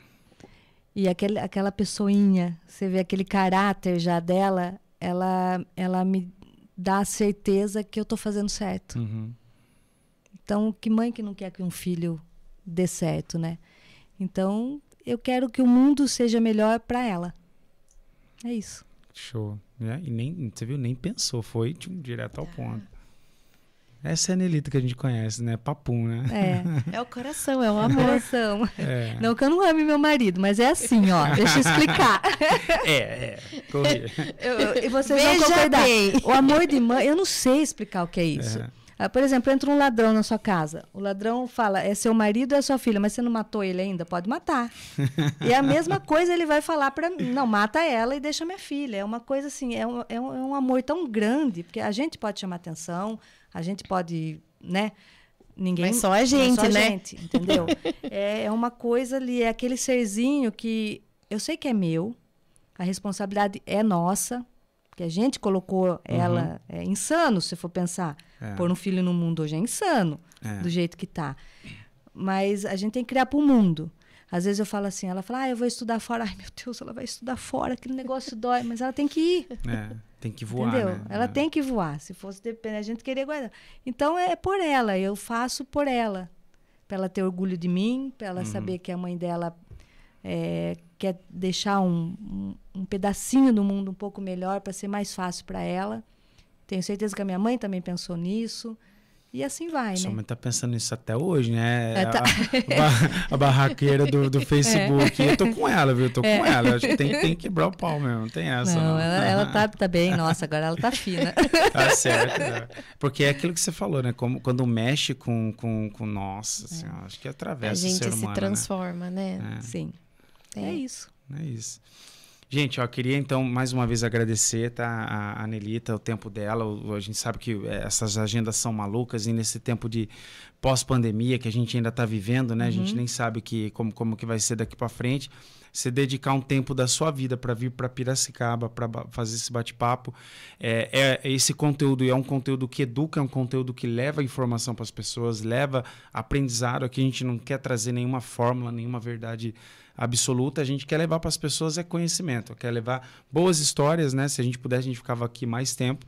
E aquele, aquela pessoinha, você vê aquele caráter já dela, ela, ela me dá a certeza que eu estou fazendo certo. Uhum. Então, que mãe que não quer que um filho dê certo, né? Então, eu quero que o mundo seja melhor para ela. É isso. Show. É, e nem, você viu, nem pensou, foi tipo, direto ao ponto. Essa é a Nelita que a gente conhece, né? Papum, né? É. É o coração, é o amor. É. Não que eu não ame meu marido, mas é assim, ó. Deixa eu explicar. É, é. Corri. e vocês Veja vão concordar. Bem. O amor de mãe, eu não sei explicar o que é isso. É. Ah, por exemplo, entra um ladrão na sua casa. O ladrão fala, é seu marido ou é sua filha, mas você não matou ele ainda? Pode matar. e a mesma coisa ele vai falar para mim, não, mata ela e deixa minha filha. É uma coisa assim, é um, é um, é um amor tão grande, porque a gente pode chamar atenção, a gente pode, né? Ninguém. Mas só a gente, só a né? Gente, entendeu? é, é uma coisa ali, é aquele serzinho que eu sei que é meu, a responsabilidade é nossa, que a gente colocou uhum. ela. É insano, se for pensar. É. Pôr um filho no mundo hoje é insano, é. do jeito que tá. Mas a gente tem que criar para o mundo. Às vezes eu falo assim, ela fala, ah, eu vou estudar fora. Ai, meu Deus, ela vai estudar fora, aquele negócio dói, mas ela tem que ir. É. Tem que voar, Entendeu? Né? Ela é. tem que voar. Se fosse depender, a gente queria guardar. Então é por ela, eu faço por ela. Para ela ter orgulho de mim, para ela uhum. saber que a mãe dela é, quer deixar um, um, um, pedacinho do mundo um pouco melhor para ser mais fácil para ela. Tenho certeza que a minha mãe também pensou nisso. E assim vai, Sua né? mãe tá pensando nisso até hoje, né? É, tá. a, a, barraqueira do, do Facebook. É. Eu tô com ela, viu? Eu tô é. com ela. Acho que tem, tem que quebrar o pau mesmo. Não tem essa. Não, não. Ela, ela tá, tá bem. Nossa, agora ela tá fina. Tá certo. Né? Porque é aquilo que você falou, né? Como, quando mexe com, com, com nossa, assim, é. acho que atravessa o ser humano. A gente se né? transforma, né? né? Sim. É isso. É isso. Gente, eu queria então mais uma vez agradecer tá, a, a Nelita, o tempo dela. O, a gente sabe que é, essas agendas são malucas e nesse tempo de pós-pandemia que a gente ainda está vivendo, né? Uhum. A gente uhum. nem sabe que, como, como que vai ser daqui para frente. Você dedicar um tempo da sua vida para vir para Piracicaba para fazer esse bate-papo, é, é, esse conteúdo é um conteúdo que educa, é um conteúdo que leva informação para as pessoas, leva aprendizado. Aqui a gente não quer trazer nenhuma fórmula, nenhuma verdade absoluta, a gente quer levar para as pessoas é conhecimento, quer levar boas histórias, né? Se a gente pudesse, a gente ficava aqui mais tempo.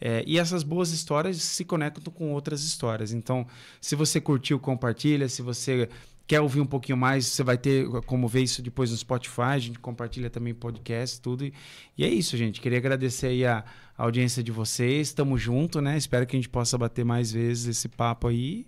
É, e essas boas histórias se conectam com outras histórias. Então, se você curtiu, compartilha. Se você quer ouvir um pouquinho mais, você vai ter como ver isso depois no Spotify. A gente compartilha também podcast, tudo. E, e é isso, gente. Queria agradecer aí a, a audiência de vocês. Estamos juntos, né? Espero que a gente possa bater mais vezes esse papo aí.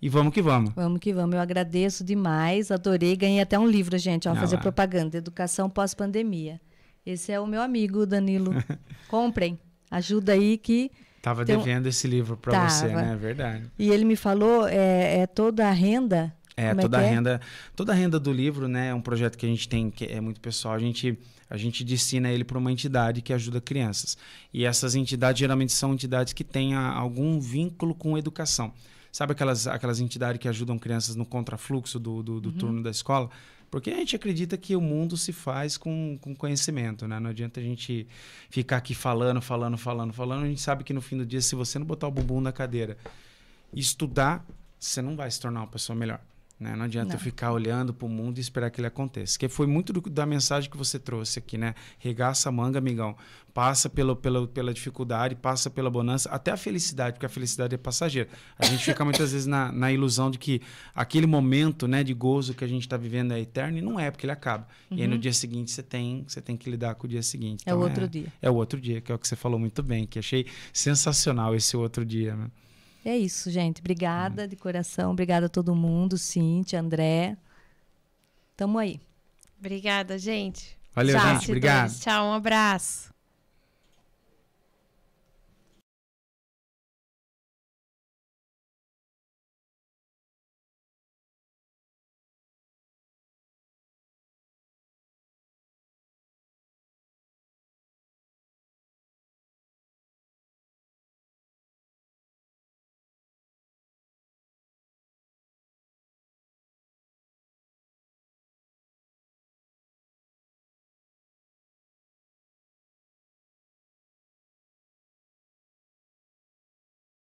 E vamos que vamos. Vamos que vamos. Eu agradeço demais, adorei. Ganhei até um livro, gente, ó, Ah fazer lá. propaganda, Educação Pós-Pandemia. Esse é o meu amigo, Danilo. Comprem. Ajuda aí que. Tava Tem um- devendo esse livro para você, né? É verdade. E ele me falou, é, é toda a renda. É, Como toda que a é? renda, toda a renda do livro, né, é um projeto que a gente tem que é muito pessoal. A gente a gente destina ele para uma entidade que ajuda crianças. E essas entidades geralmente são entidades que têm a- algum vínculo com educação. Sabe aquelas aquelas entidades que ajudam crianças no contrafluxo do, do, do Uhum. turno da escola? Porque a gente acredita que o mundo se faz com, com conhecimento, né? Não adianta a gente ficar aqui falando, falando, falando, falando. A gente sabe que no fim do dia, se você não botar o bumbum na cadeira e estudar, você não vai se tornar uma pessoa melhor. Né? Não adianta Não. eu ficar olhando para o mundo e esperar que ele aconteça. Que foi muito do- da mensagem que você trouxe aqui, né? Regaça a manga, amigão. Passa pelo, pelo, pela dificuldade, passa pela bonança, até a felicidade, porque a felicidade é passageira. A gente fica muitas vezes na, na ilusão de que aquele momento né, de gozo que a gente está vivendo é eterno e não é, porque ele acaba. E aí no dia seguinte você tem, você tem que lidar com o dia seguinte. É o Então, outro dia. É o outro dia, que é o que você falou muito bem, que achei sensacional esse outro dia. Né? É isso, gente. Obrigada de coração. Obrigada a todo mundo, Cíntia, André. Tamo aí. Obrigada, gente. Valeu, Tchau, gente. Obrigado. Tchau, um abraço.